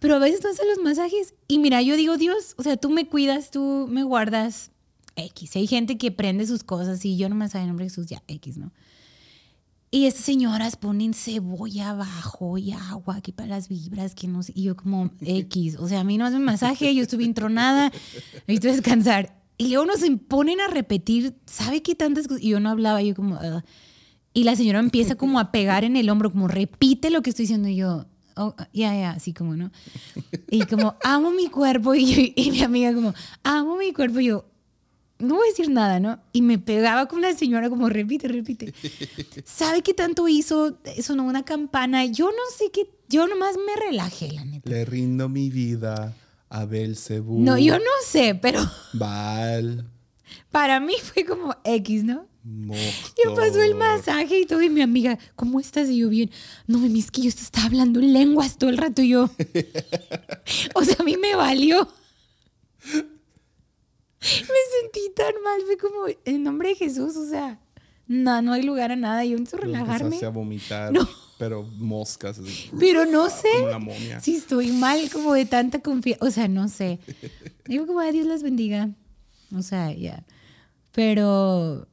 A: pero a veces tú haces los masajes y mira, yo digo, Dios, o sea, tú me cuidas, tú me guardas X. Hay gente que prende sus cosas y yo no me sabe el nombre de Jesús, ya X, ¿no? Y estas señoras ponen cebolla abajo y agua aquí para las vibras, que no sé. Y yo como [LAUGHS] X, o sea, a mí no hacen masaje, yo estuve intronada, necesito descansar. Y luego nos ponen a repetir, ¿sabe qué tantas cosas? Y yo no hablaba, yo como... y la señora empieza como a pegar en el hombro, como repite lo que estoy diciendo. Y yo, oh, ya, ya, así como, ¿no? Y como, amo mi cuerpo. Y, y mi amiga como, amo mi cuerpo. Y yo, no voy a decir nada, ¿no? Y me pegaba con la señora como repite, repite. [LAUGHS] ¿Sabe qué tanto hizo? Sonó una campana. Yo no sé qué, yo nomás me relajé, la neta.
B: Le rindo mi vida a Belcebú.
A: No, yo no sé, pero [LAUGHS]
B: Val.
A: para mí fue como X, ¿no?
B: Moctor.
A: Ya pasó el masaje y todo, y mi amiga, ¿cómo estás? Y yo bien, no, mami, es que yo te estaba hablando en lenguas todo el rato y yo. [LAUGHS] o sea, a mí me valió. Me sentí tan mal, fue como, en nombre de Jesús, o sea, no, no hay lugar a nada, yo necesito
B: Lo
A: relajarme.
B: a vomitar,
A: No.
B: pero moscas. así,
A: Pero no sé
B: una momia.
A: si estoy mal, como de tanta confianza, o sea, no sé. [LAUGHS] Digo como, "Ay, Dios las bendiga. O sea, ya. Pero,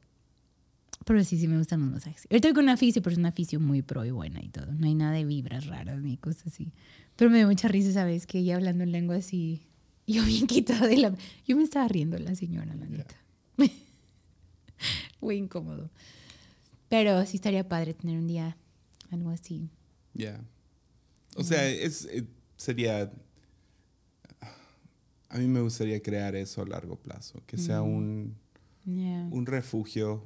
A: pero sí, sí me gustan los masajes. Ahorita con una fisio, pero es una fisio muy pro y buena y todo. No hay nada de vibras raras ni cosas así. Pero me dio mucha risa, ¿sabes? Que ella hablando en lengua así, [LAUGHS] yo bien quitada de la... Yo me estaba riendo la señora, la neta. [LAUGHS] Muy incómodo. Pero sí estaría padre tener un día algo así.
B: Ya. O sea, es, eh, sería. A mí me gustaría crear eso a largo plazo, que sea un,
A: Yeah.
B: un refugio.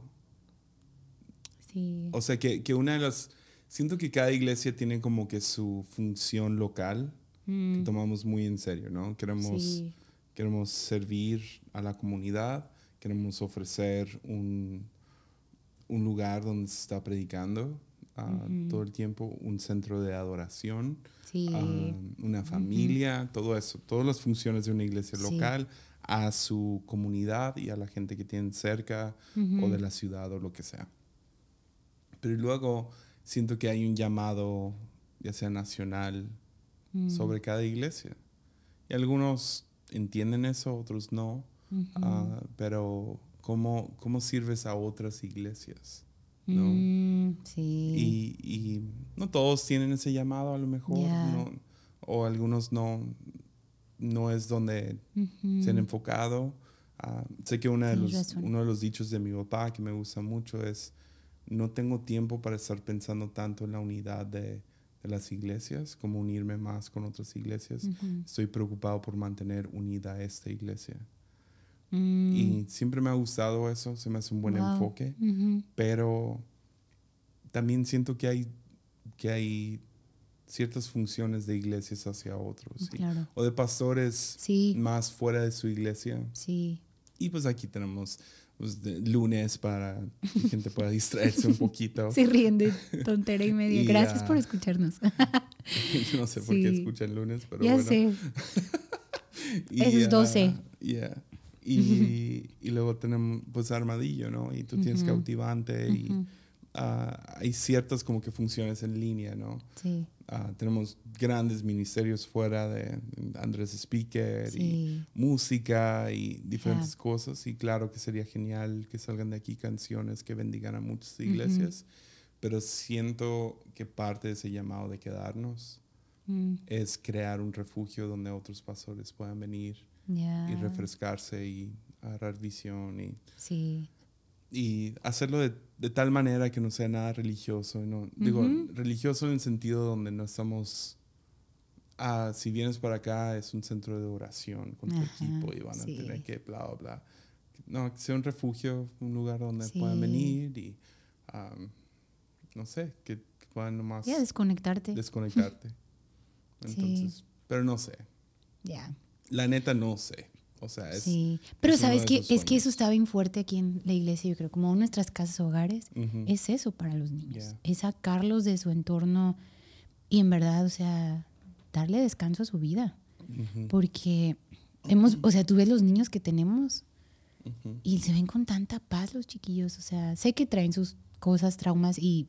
A: Sí.
B: O sea, que, que una de las. Siento que cada iglesia tiene como que su función local que tomamos muy en serio, ¿no? Queremos,
A: Mm. Sí.
B: queremos servir a la comunidad, queremos ofrecer un, un lugar donde se está predicando ah, todo el tiempo, un centro de adoración,
A: Sí.
B: ah, una familia, todo eso, todas las funciones de una iglesia
A: Sí.
B: local a su comunidad y a la gente que tienen cerca o de la ciudad o lo que sea. Pero luego siento que hay un llamado, ya sea nacional, sobre cada iglesia. Y algunos entienden eso, otros no. Ah, pero ¿cómo, ¿cómo sirves a otras iglesias? ¿no?
A: Mm, sí.
B: Y, y no todos tienen ese llamado a lo mejor, no- o algunos no, no es donde se han enfocado. Ah, sé que una de los, uno de los dichos de mi papá que me gusta mucho es, no tengo tiempo para estar pensando tanto en la unidad de, de las iglesias, como unirme más con otras iglesias. Estoy preocupado por mantener unida esta iglesia.
A: Mm,
B: Y siempre me ha gustado eso, se me hace un buen
A: Wow.
B: enfoque pero también siento que hay, que hay ciertas funciones de iglesias hacia otros. ¿sí?
A: Claro.
B: O de pastores
A: Sí.
B: más fuera de su iglesia.
A: Sí.
B: Y pues aquí tenemos pues, de- lunes para que gente pueda distraerse un poquito. [LAUGHS]
A: Se ríen de tontera y media. [LAUGHS]
B: Y,
A: Gracias por escucharnos. [LAUGHS]
B: Yo no sé por qué escuchan lunes, pero
A: ya
B: bueno.
A: sé.
B: Y,
A: Esos
B: ah,
A: 12.
B: yeah. Y, y luego tenemos pues Armadillo, ¿no? Y tú tienes. Cautivante y
A: Ujú.
B: ah, hay ciertas como que funciones en línea, ¿no?
A: Sí.
B: Ah, tenemos grandes ministerios fuera de Andrés Speaker y música y diferentes cosas. Y claro que sería genial que salgan de aquí canciones que bendigan a muchas iglesias. Pero siento que parte de ese llamado de quedarnos
A: Mm,
B: es crear un refugio donde otros pastores puedan venir y refrescarse y agarrar visión y,
A: Sí.
B: Y hacerlo de, de tal manera que no sea nada religioso. No, Digo, religioso en el sentido donde no estamos... Ah, si vienes para acá es un centro de oración con tu equipo y van a
A: sí.
B: tener que bla, bla, bla. No, que sea un refugio, un lugar donde
A: Sí.
B: puedan venir y, am, no sé, que, puedan nomás
A: Ya desconectarte.
B: desconectarte. [LAUGHS]
A: Sí.
B: Entonces, pero no sé.
A: ya.
B: La neta no sé. O sea, es...
A: Sí. Pero
B: es
A: sabes que es que eso está bien fuerte aquí en la iglesia, yo creo, como en nuestras casas hogares, es eso para los niños. Es sacarlos de su entorno y en verdad, o sea, darle descanso a su vida. Porque hemos, o sea, tú ves los niños que tenemos y se ven con tanta paz los chiquillos. O sea, sé que traen sus cosas, traumas y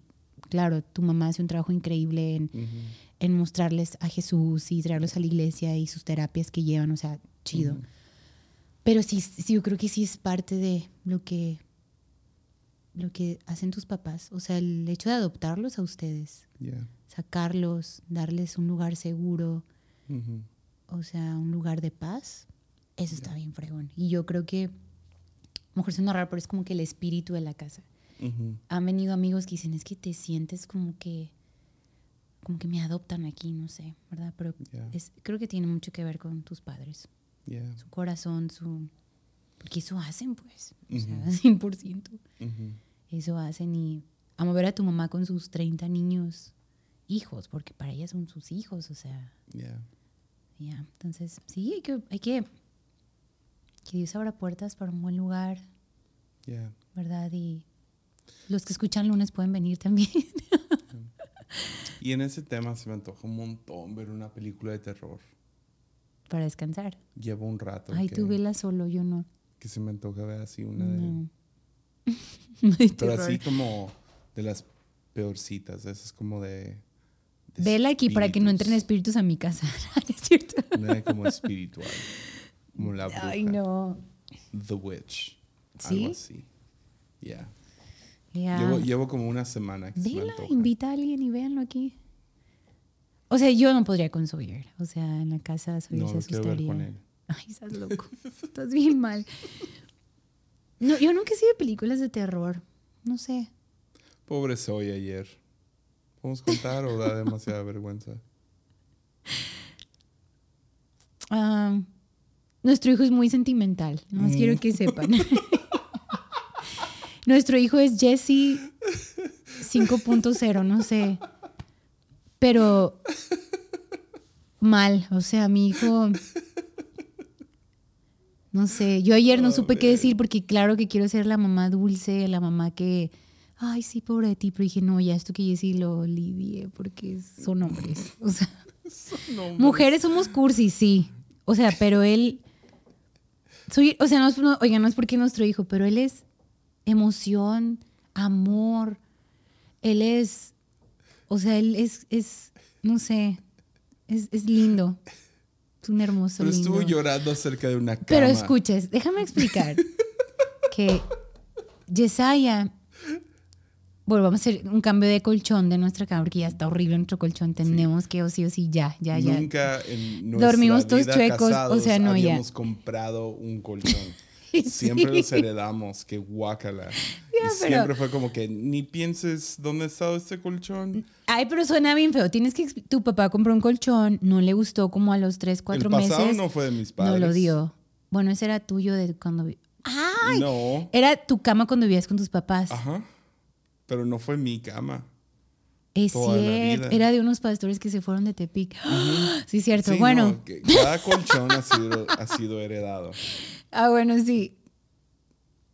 A: claro, tu mamá hace un trabajo increíble en, en mostrarles a Jesús y traerlos a la iglesia y sus terapias que llevan, o sea, chido. Pero sí, sí, yo creo que sí es parte de lo que, lo que hacen tus papás. O sea, el hecho de adoptarlos a ustedes, sacarlos, darles un lugar seguro, o sea, un lugar de paz, eso está bien fregón. Y yo creo que, a lo mejor suena raro, pero es como que el espíritu de la casa. Han venido amigos que dicen, es que te sientes como que, como que me adoptan aquí, no sé, ¿verdad? Pero es, creo que tiene mucho que ver con tus padres, Su corazón, su... Porque eso hacen, pues. O sea, 100%. [LAUGHS] Eso hacen y a mover a tu mamá con sus 30 niños, hijos, porque para ella son sus hijos, o sea.
B: Yeah.
A: Ya, entonces, sí, hay que, hay que, que Dios abra puertas para un buen lugar,
B: Yeah.
A: ¿verdad? Y los que escuchan lunes pueden venir también. [LAUGHS]
B: Y en ese tema se me antoja un montón ver una película de terror.
A: Para descansar.
B: Llevo un rato
A: Ay,
B: que,
A: tú vela solo, yo no.
B: que se me antoja ver así una de...
A: No. [LAUGHS] Hay
B: Pero así como de las peorcitas. Esa es como de... de
A: Vela aquí para que no entren
B: espíritus.
A: espíritus a mi casa. [LAUGHS] ¿Es cierto?
B: Una de como espiritual. Como la bruja.
A: Ay, no.
B: The Witch.
A: ¿Sí?
B: Algo así. Yeah.
A: Ya.
B: Llevo, llevo como una semana que se
A: Vela,
B: antoja.
A: invita a alguien y véanlo aquí. O sea, yo no podría con Sawyer. O sea, en la casa Sawyer
B: No,
A: se
B: ver
A: asustaría.
B: con él.
A: Ay, estás loco. [LAUGHS] estás bien mal. No, yo nunca he sido películas de terror. No sé.
B: Pobre soy ayer. ¿Podemos contar o da [LAUGHS] demasiada vergüenza?
A: Ah, nuestro hijo es muy sentimental. No más
B: Mm.
A: quiero que sepan. [LAUGHS] nuestro hijo es Jesse 5.0, no sé. Pero mal. O sea, mi hijo. No sé. Yo ayer no
B: Oh,
A: supe qué decir porque, claro que quiero ser la mamá dulce, la mamá que. Ay, sí, pobre de ti. Pero dije, no, ya esto que Jesse lo lidié porque son hombres. O sea.
B: No,
A: Mujeres somos cursi, sí. O sea, pero él. Soy, o sea, no es, no, oiga, no es porque es nuestro hijo, pero él es emoción, amor. Él es. O sea, él es. es no sé. Es, es lindo. Es un hermoso
B: Pero
A: lindo.
B: estuvo llorando cerca de una cama.
A: Pero escuches, déjame explicar [LAUGHS] que Yesaya. Bueno, vamos a hacer un cambio de colchón de nuestra cama porque ya está horrible nuestro colchón. Tenemos que, o sí o sí, ya, ya, ya.
B: Nunca en nuestra
A: Dormimos todos chuecos, o sea, no, ya.
B: habíamos comprado un colchón.
A: Sí.
B: Siempre los heredamos, que guácala. y
A: pero-
B: siempre fue como que ni pienses dónde está este colchón.
A: Ay, pero suena bien feo. Tienes que. Tu papá compró un colchón, no le gustó como a los 3, 4
B: El pasado
A: meses.
B: no fue de mis
A: no
B: padres.
A: lo dio. Bueno, ese era tuyo de cuando. vi- ¡Ay!
B: No.
A: Era tu cama cuando vivías con tus papás.
B: Ajá. Pero no fue mi cama.
A: es cierto. Era de unos pastores que se fueron de Tepic. [GASPS] Sí, cierto.
B: Sí,
A: bueno.
B: no, cada colchón ha sido, ha sido heredado.
A: Ah, bueno, sí.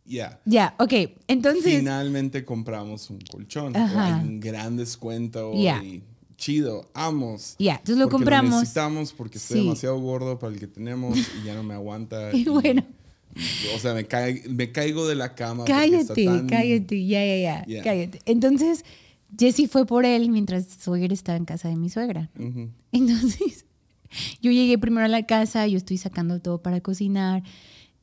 B: Ya.
A: Ya, ok. Entonces.
B: Finalmente compramos un colchón.
A: Ajá.
B: Hay un gran descuento
A: Ya.
B: y chido, amos.
A: Ya, entonces lo compramos.
B: necesitamos porque estoy
A: Sí.
B: demasiado gordo para el que tenemos y ya no me aguanta. [LAUGHS]
A: Y bueno.
B: y- o sea, me, cae- me caigo de la cama.
A: Cállate,
B: tan-
A: cállate, ya, ya, ya, cállate. Entonces, Jesse fue por él mientras Sawyer estaba en casa de mi suegra.
B: Ujú. [LAUGHS]
A: Entonces, yo llegué primero a la casa, yo estoy sacando todo para cocinar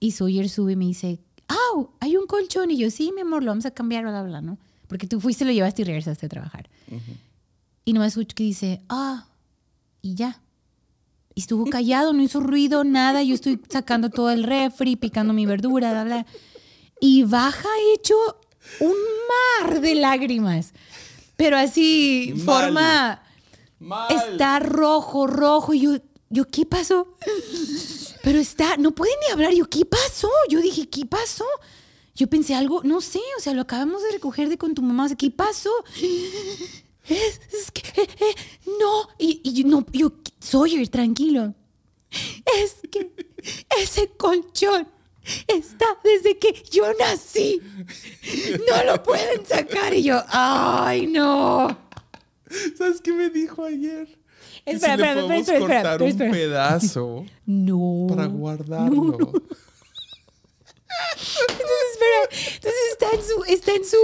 A: y Sawyer sube y me dice, ¡Au! Hay un colchón. Y yo, sí, mi amor, lo vamos a cambiar, bla, bla, bla, ¿no? Porque tú fuiste, lo llevaste y regresaste a trabajar. Y nomás escucho que dice, ¡Ah! Y ya. Y estuvo callado, no hizo ruido, nada. Yo estoy sacando todo el refri, picando mi verdura, bla, bla. Y baja hecho un mar de lágrimas. Pero así,
B: Mal.
A: forma...
B: Mal.
A: Está rojo, rojo. Y yo, yo, ¿qué pasó? Pero está, no puede ni hablar. Yo, ¿qué pasó? Yo dije, ¿qué pasó? Yo pensé algo, no sé, o sea, lo acabamos de recoger de con tu mamá. ¿qué pasó? Es, que, eh, eh, no. Y, y no, yo, Sawyer, tranquilo. Es que ese colchón está desde que yo nací. No lo pueden sacar. Y yo, ay, no.
B: ¿Sabes qué me dijo ayer? Que
A: Espera,
B: si le
A: espera,
B: podemos
A: espera, espera,
B: cortar
A: espera,
B: un
A: espera.
B: pedazo
A: No.
B: para guardarlo. [LAUGHS]
A: Entonces, espera, entonces está en su, está en su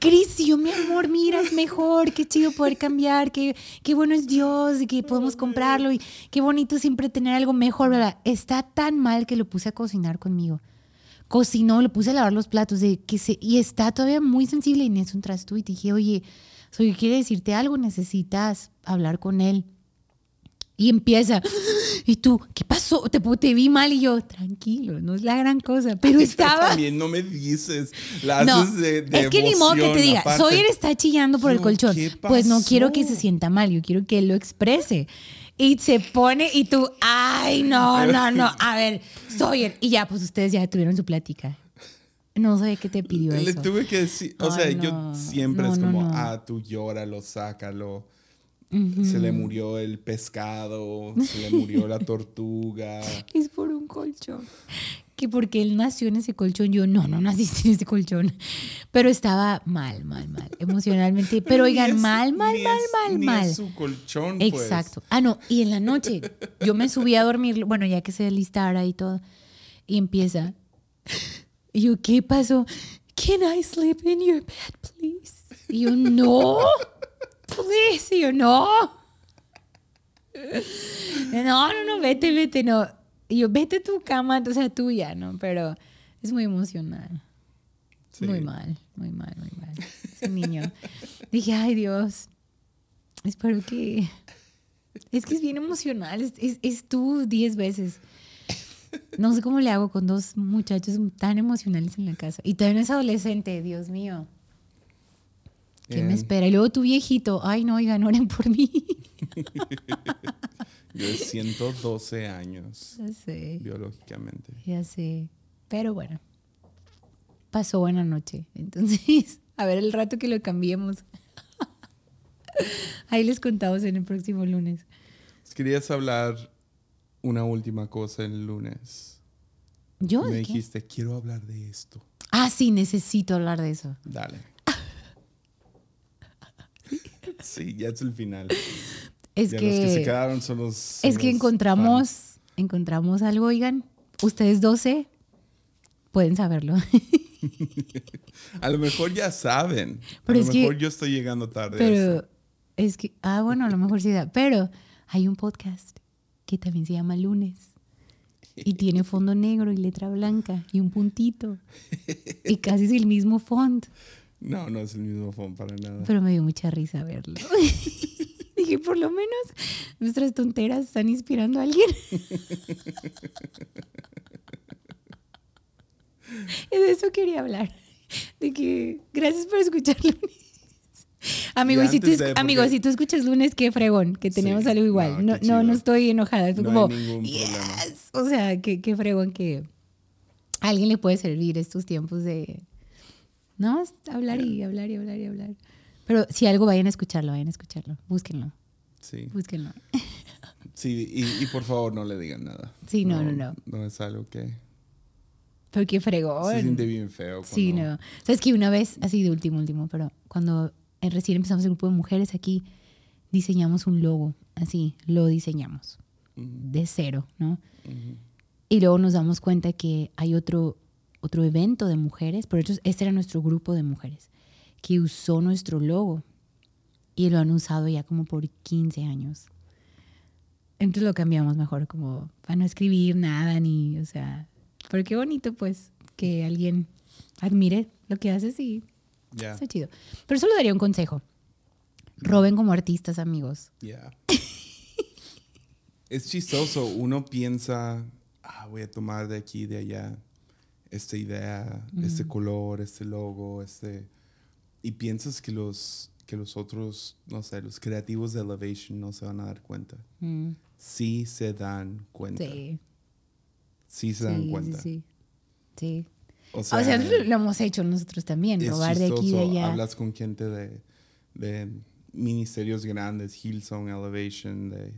A: crisis. Yo, mi amor, mira, es mejor, qué chido poder cambiar, qué, qué bueno es Dios, y que podemos comprarlo y qué bonito siempre tener algo mejor, ¿verdad? Está tan mal que lo puse a cocinar conmigo. Cocinó, lo puse a lavar los platos de que se, y está todavía muy sensible. Y en eso entras tú y te dije, oye, soy quiere decirte algo, necesitas hablar con él. Y empieza, y tú, ¿qué pasó? Te, te vi mal y yo, tranquilo, no es la gran cosa, pero estaba...
B: También no me dices. La
A: No,
B: haces de, de
A: es que ni modo que te diga,
B: aparte.
A: Sawyer está chillando por el colchón.
B: ¿qué
A: Pues no quiero que se sienta mal, yo quiero que él lo exprese. Y se pone y tú, ay, no, no, no. A ver, Sawyer. Y ya, pues ustedes ya tuvieron su plática. No sé qué te pidió
B: Le
A: eso.
B: tuve que decir, o
A: Ay,
B: sea, yo siempre es como, ah, tú llóralo, sácalo. Se le murió el pescado, se le murió la tortuga. [LAUGHS]
A: Es por un colchón. Que porque él nació en ese colchón. Yo, no, no naciste [LAUGHS] en ese colchón. Pero estaba mal, mal, mal. Emocionalmente. [LAUGHS] Pero oigan,
B: es-
A: mal, mal, mal,
B: es-
A: mal, mal.
B: es su colchón, pues.
A: Exacto. Ah, no, y en la noche yo me subí a dormir, bueno, ya que se alistara y todo, y empieza. Y yo, ¿qué pasó? Can I sleep in your bed, please? Y yo, no, please. Y yo, no. No, no, no, vete, vete, no. Y yo, vete a tu cama, o sea, tuya, ¿no? Pero es muy emocional.
B: Sí.
A: Muy mal, muy mal, muy mal. Ese niño. Dije, ay Dios, espero que... Es que es bien emocional, es, es, es tú diez veces. No sé cómo le hago con dos muchachos tan emocionales en la casa. Y todavía no es adolescente, Dios mío. ¿Qué me
B: Bien.
A: espera? Y luego tu viejito, ay no, oigan, oren por mí. [LAUGHS]
B: Yo de 112 años,
A: Ya sé,
B: biológicamente.
A: ya sé. Pero bueno, pasó buena noche. Entonces, [LAUGHS] a ver el rato que lo cambiemos. [LAUGHS] Ahí les contamos en el próximo lunes.
B: Querías hablar una última cosa el lunes.
A: ¿Yo?
B: Me dijiste, quiero hablar de esto.
A: Ah, sí, necesito hablar de eso.
B: Dale. Sí, ya es el final.
A: Es
B: ya
A: que,
B: los que se quedaron son los. son
A: es que
B: los
A: encontramos,
B: fans.
A: encontramos algo, oigan. Ustedes 12 pueden saberlo. [LAUGHS]
B: A lo mejor ya saben.
A: Pero
B: a
A: es
B: lo
A: que-
B: mejor yo estoy llegando tarde.
A: Pero es que, ah, bueno, a lo mejor sí da. Pero hay un podcast que también se llama Lunes. Y tiene fondo negro y letra blanca y un puntito. Y casi es el mismo font.
B: No, no es el mismo phone para nada.
A: Pero me dio mucha risa verlo. [LAUGHS] Dije, por lo menos nuestras tonteras están inspirando a alguien. [LAUGHS] Y de eso quería hablar. De que gracias por escuchar lunes. Amigo,
B: Y
A: si tú,
B: de, porque-
A: amigo, si tú escuchas lunes, qué fregón, que tenemos
B: Sí,
A: algo igual.
B: no,
A: No, no, estoy enojada. Fue
B: No
A: como. "Yes". O sea, qué, qué fregón que a alguien le puede servir estos tiempos de, no, es hablar y hablar y hablar y hablar. Pero si algo, vayan a escucharlo, vayan a escucharlo. Búsquenlo,
B: Sí.
A: búsquenlo. [LAUGHS]
B: Sí, y, y por favor no le digan nada.
A: Sí, no, no, no.
B: No es algo que.
A: Pero qué fregón.
B: Se siente bien feo.
A: Sí, no. Sabes que una vez, así de último, último, pero cuando eh, recién empezamos el grupo de mujeres aquí, diseñamos un logo, así, lo diseñamos, de cero, ¿no? Y luego nos damos cuenta que hay otro, otro evento de mujeres, pero este era nuestro grupo de mujeres, que usó nuestro logo y lo han usado ya como por 15 años. Entonces lo cambiamos mejor, como para no escribir nada, ni, o sea, pero qué bonito pues que alguien admire lo que haces y
B: Ya,
A: está chido. Pero solo daría un consejo. Roben como artistas, amigos.
B: ya. [LAUGHS] es chistoso. Uno piensa, ah, voy a tomar de aquí, de allá, esta idea, este color, este logo, este. Y piensas que los, que los otros, no sé, los creativos de Elevation no se van a dar cuenta.
A: Mm,
B: Sí se dan cuenta.
A: sí.
B: Sí se dan
A: sí,
B: cuenta.
A: sí. Sí.
B: O
A: O
B: sea,
A: sea, lo hemos hecho nosotros también, robar de aquí y de
B: chistoso.
A: allá.
B: Hablas con gente de, de ministerios grandes, Hillsong, Elevation, de,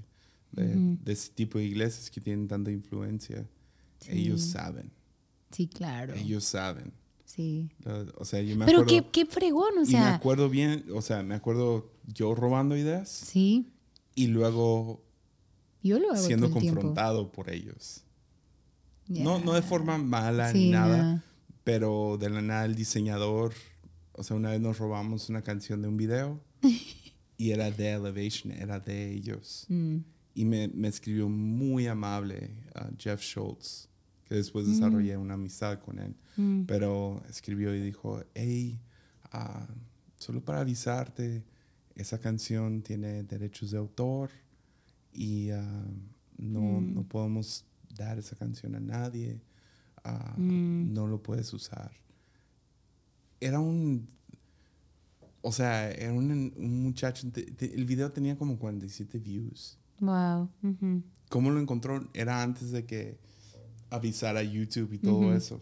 B: de, de ese tipo de iglesias que tienen tanta influencia. Ellos saben,
A: Sí, claro.
B: ellos saben.
A: Sí.
B: O sea, yo me
A: Pero
B: acuerdo...
A: qué, qué fregón, o
B: y me
A: sea.
B: acuerdo bien, o sea, me acuerdo yo robando ideas
A: Sí.
B: y luego
A: Yo lo hago
B: siendo
A: el
B: confrontado por ellos.
A: Ya.
B: No, no de forma mala
A: Sí,
B: ni nada,
A: no.
B: pero de la nada el diseñador, o sea, una vez nos robamos una canción de un video [LAUGHS] y era de Elevation, era de ellos.
A: Mm.
B: Y me, me escribió muy amable uh, Jeff Schultz, que después
A: Mm.
B: desarrollé una amistad con él, pero escribió y dijo, hey, ah, solo para avisarte, esa canción tiene derechos de autor y ah, no,
A: Mm.
B: no podemos dar esa canción a nadie, ah,
A: Mm.
B: no lo puedes usar. Era un, o sea, era un, un muchacho, te- te- el video tenía como 47 views.
A: Wow.
B: ¿Cómo lo encontró? Era antes de que avisara YouTube y todo eso.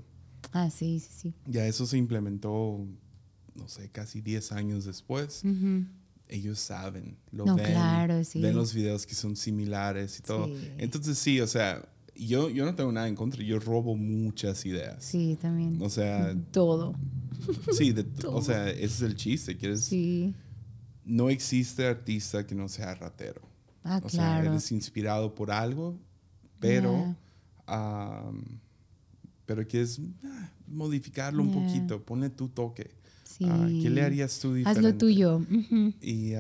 A: Ah, sí, sí, sí.
B: Ya eso se implementó, no sé, casi 10 años después.
A: Ujú.
B: Ellos saben, lo
A: No,
B: ven,
A: claro, sí.
B: ven los videos que son similares y todo.
A: Sí.
B: Entonces sí, o sea, yo, yo no tengo nada en contra, yo robo muchas ideas.
A: Sí, también.
B: O sea, [LAUGHS]
A: Todo.
B: sí, de-
A: Todo.
B: o sea, ese es el chiste, quieres
A: Sí.
B: no existe artista que no sea ratero.
A: Ah,
B: O sea,
A: claro.
B: eres inspirado por algo, pero,
A: Yeah.
B: Pero quieres ah, modificarlo un poquito, ponle tu toque.
A: Sí.
B: Ah, ¿Qué le harías tú diferente?
A: Haz lo tuyo.
B: Y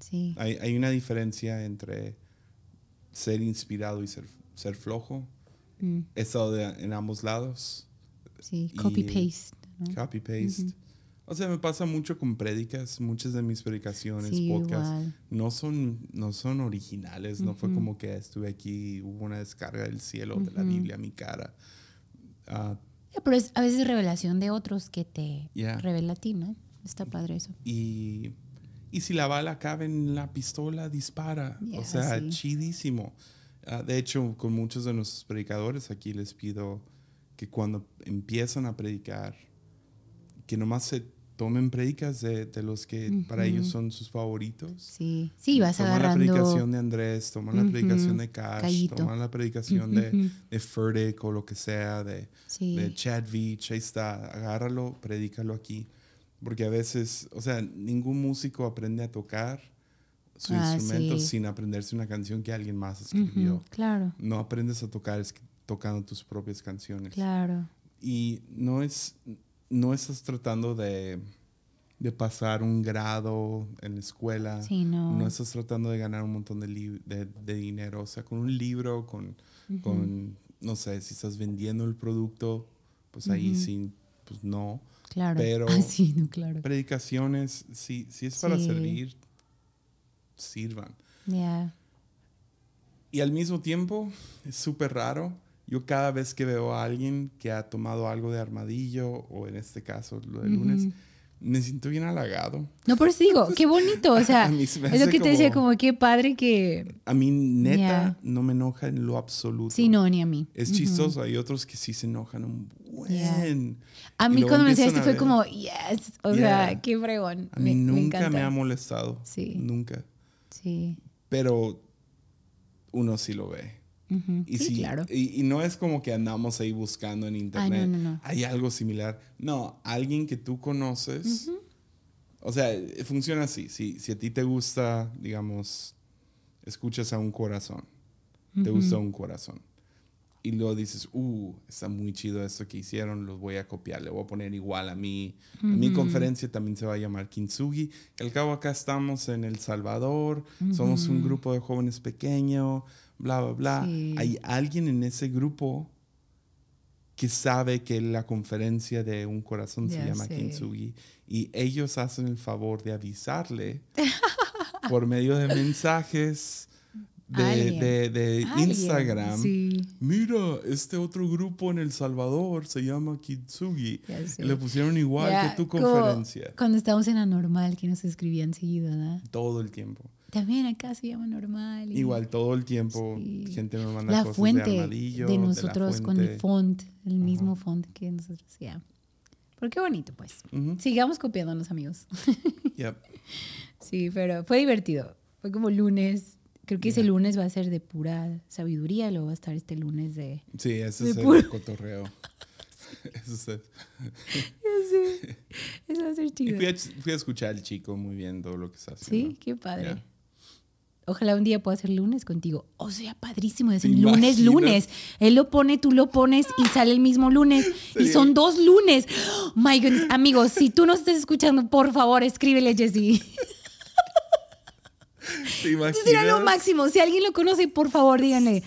A: Sí.
B: hay, hay una diferencia entre ser inspirado y ser, ser flojo.
A: Mm,
B: He estado de- en ambos lados,
A: sí.
B: y-
A: Copy paste. ¿no?
B: copy paste. O sea, me pasa mucho con prédicas, muchas de mis predicaciones,
A: Sí,
B: podcasts, no son, no son originales, no fue como que estuve aquí y hubo una descarga del cielo de la. Biblia a mi cara. Ah,
A: Ya, pero es a veces revelación de otros que te
B: Yeah.
A: revela a ti, ¿no? Está padre eso.
B: y, y si la bala cabe en la pistola, dispara.
A: Yeah,
B: o sea,
A: sí.
B: chidísimo. Ah, de hecho, con muchos de nuestros predicadores aquí les pido que cuando empiezan a predicar, que nomás se tomen predicas de, de los que para ellos son sus favoritos.
A: Sí. Sí, vas
B: Toman la predicación de Andrés, toman la predicación de Cash,
A: Callito.
B: toman la predicación de, de Furtick o lo que sea, de,
A: Sí.
B: de Chad Veach, ahí está, agárralo, predícalo aquí. Porque a veces, o sea, ningún músico aprende a tocar su
A: Ah,
B: instrumento
A: sí.
B: sin aprenderse una canción que alguien más escribió.
A: Claro,
B: No aprendes a tocar es- tocando tus propias canciones.
A: claro.
B: Y no es, no estás tratando de, de pasar un grado en la escuela.
A: Sí, no.
B: No estás tratando de ganar un montón de, de, de dinero. O sea, con un libro, con, con, no sé, si estás vendiendo el producto, pues ahí sí, pues no.
A: Claro.
B: Pero- [LAUGHS]
A: Ah, sí, no, claro.
B: Predicaciones, si, si es para
A: Sí.
B: servir, sirvan.
A: Ya.
B: Y al mismo tiempo, es súper raro. Yo cada vez que veo a alguien que ha tomado algo de armadillo, o en este caso lo de lunes, me siento bien halagado.
A: No, por eso digo, [LAUGHS] qué bonito. O sea,
B: se
A: es lo que te decía,
B: como-
A: qué padre que.
B: A mí, neta, no me enoja en lo absoluto.
A: Sí, no, ni a mí.
B: Es chistoso. Hay otros que sí se enojan un buen.
A: A mí cuando me
B: empiezan
A: enseñaste
B: a
A: fue como, yes. O
B: Yeah.
A: sea, qué fregón.
B: A mí nunca me, ha molestado.
A: Sí.
B: Nunca.
A: Sí.
B: Pero uno sí lo ve.
A: Ujú.
B: Y,
A: sí,
B: sí,
A: claro.
B: y, y no es como que andamos ahí buscando en internet.
A: no, no.
B: Hay algo similar. No, alguien que tú conoces. O sea, funciona así. Si, si a ti te gusta, digamos, escuchas a un corazón. Te gusta un corazón. Y luego dices, uh, está muy chido esto que hicieron, los voy a copiar, le voy a poner igual a mí. A mi conferencia también se va a llamar Kintsugi. al cabo acá estamos en El Salvador, somos un grupo de jóvenes pequeño, bla, bla, bla.
A: Sí.
B: Hay alguien en ese grupo que sabe que la conferencia de un corazón se llama
A: sé.
B: Kintsugi y ellos hacen el favor de avisarle [LAUGHS] por medio de mensajes de, de- de Instagram.
A: Sí.
B: Mira, este otro grupo en El Salvador se llama Kintsugi.
A: Ya sé.
B: Y le pusieron igual que tu conferencia.
A: Cuando estábamos en la normal, que nos escribían seguido, ¿verdad?
B: Todo el tiempo.
A: También acá se llama normal. y-
B: Igual, todo el tiempo.
A: Sí.
B: Gente me manda
A: La
B: cosas
A: fuente
B: de armadillo.
A: de
B: la
A: nosotros con el font, el mismo font que nosotros, ya. Pero qué bonito, pues.
B: Ujú.
A: Sigamos copiándonos, amigos. [LAUGHS]
B: Yep.
A: sí, pero fue divertido. Fue como lunes. Creo que ese lunes va a ser de pura sabiduría, luego va a estar este lunes de...
B: Sí, ese
A: De
B: es
A: puro-
B: el cotorreo. [LAUGHS] Eso es [LAUGHS]
A: Eso va a ser
B: Y
A: chido.
B: fui a, fui a escuchar al chico muy bien todo lo que está haciendo.
A: Sí, qué padre. Ojalá un día pueda hacer lunes contigo. O sea, padrísimo. Es
B: ¿Te
A: el lunes, lunes. Él lo pone, tú lo pones y sale el mismo lunes. [LAUGHS] Y son dos lunes. Oh, [GASPS] my goodness. Amigos, si tú nos estás escuchando, por favor, escríbele, Jessy. [LAUGHS] Sería lo máximo. Si alguien lo conoce, por favor, díganle.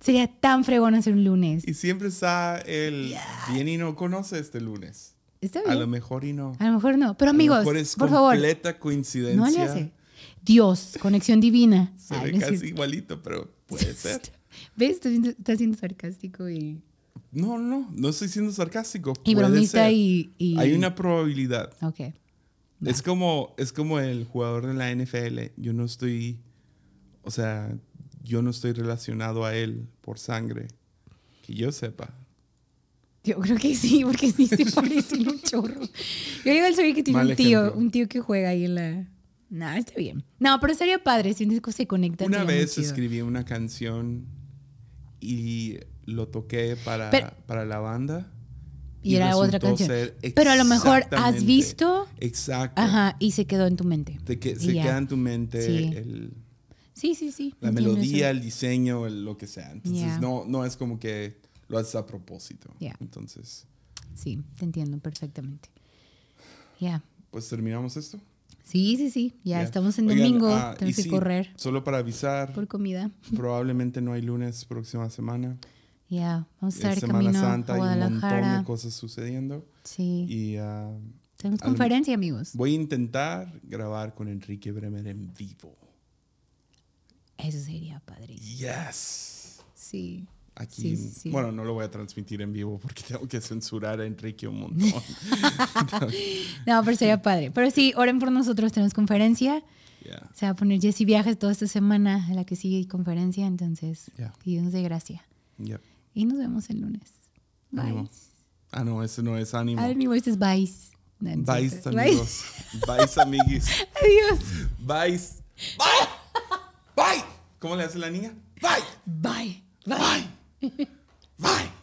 A: Sería tan fregón hacer un lunes.
B: Y siempre está el bien y no conoce este lunes.
A: Está
B: A lo
A: bien.
B: mejor y no.
A: A lo mejor no. Pero
B: A lo
A: amigos,
B: mejor es
A: por favor,
B: completa coincidencia.
A: no le hace. Dios, conexión divina.
B: Se
A: Ay,
B: ve
A: no
B: casi igualito, pero puede [LAUGHS] ser.
A: ¿Ves? Está siendo, está siendo sarcástico y,
B: No, no, no estoy siendo sarcástico.
A: y
B: puede
A: bromista y, y-
B: Hay una probabilidad.
A: Ok.
B: Es como, es como el jugador de la NFL. Yo no estoy. O sea, yo no estoy relacionado a él por sangre, que yo sepa.
A: Yo creo que sí, porque sí se [LAUGHS] parecen un chorro. Yo igual soy que tiene
B: Mal
A: un tío,
B: ejemplo.
A: un tío que juega ahí en la... No, está bien. No, pero estaría padre, si un disco se conecta.
B: Una vez escribí una canción y lo toqué para,
A: Pero-
B: para la banda.
A: Y era otra canción. Pero a lo mejor has visto...
B: Exacto.
A: Ajá, y se quedó en tu mente.
B: Que se
A: ya.
B: queda en tu mente
A: Sí.
B: el-
A: Sí, sí, sí.
B: la melodía,
A: eso.
B: el diseño, el- lo que sea. Entonces, no, no es como que lo haces a propósito.
A: Ya.
B: Entonces,
A: Sí, te entiendo perfectamente. Ya.
B: pues terminamos esto.
A: Sí, sí, sí. Ya
B: Ya.
A: estamos en
B: Oigan,
A: domingo.
B: ah,
A: Tenemos que
B: sí,
A: correr
B: Solo para avisar,
A: por comida. [LAUGHS]
B: probablemente no hay lunes próxima semana.
A: Ya. Vamos a
B: Es
A: estar
B: Semana
A: camino
B: Santa,
A: a
B: hay un montón de
A: Guadalajara.
B: cosas sucediendo.
A: Sí.
B: Y ah,
A: Tenemos
B: al-
A: conferencia, amigos.
B: voy a intentar grabar con Enrique Bremer en vivo.
A: Eso sería padre.
B: Yes.
A: Sí.
B: Aquí,
A: Sí, sí, sí.
B: bueno, no lo voy a transmitir en vivo porque [LAUGHS] tengo que censurar a Enrique un montón. [LAUGHS]
A: No, pero sería padre. Pero sí, oren por nosotros. Tenemos conferencia.
B: Yeah.
A: Se va a poner Jessy Viajes toda esta semana, a la que sigue conferencia. Entonces, que Dios nos dé gracia. Y nos vemos el lunes. Bye.
B: Ánimo. Ah, no, ese no es ánimo.
A: Mi voz es bye. No,
B: amigos. Bye, amiguis. [LAUGHS]
A: Adiós.
B: Bye. Bye. Bye. ¿Cómo le hace la niña? Bye.
A: Bye.
B: Bye. Bye. Vai!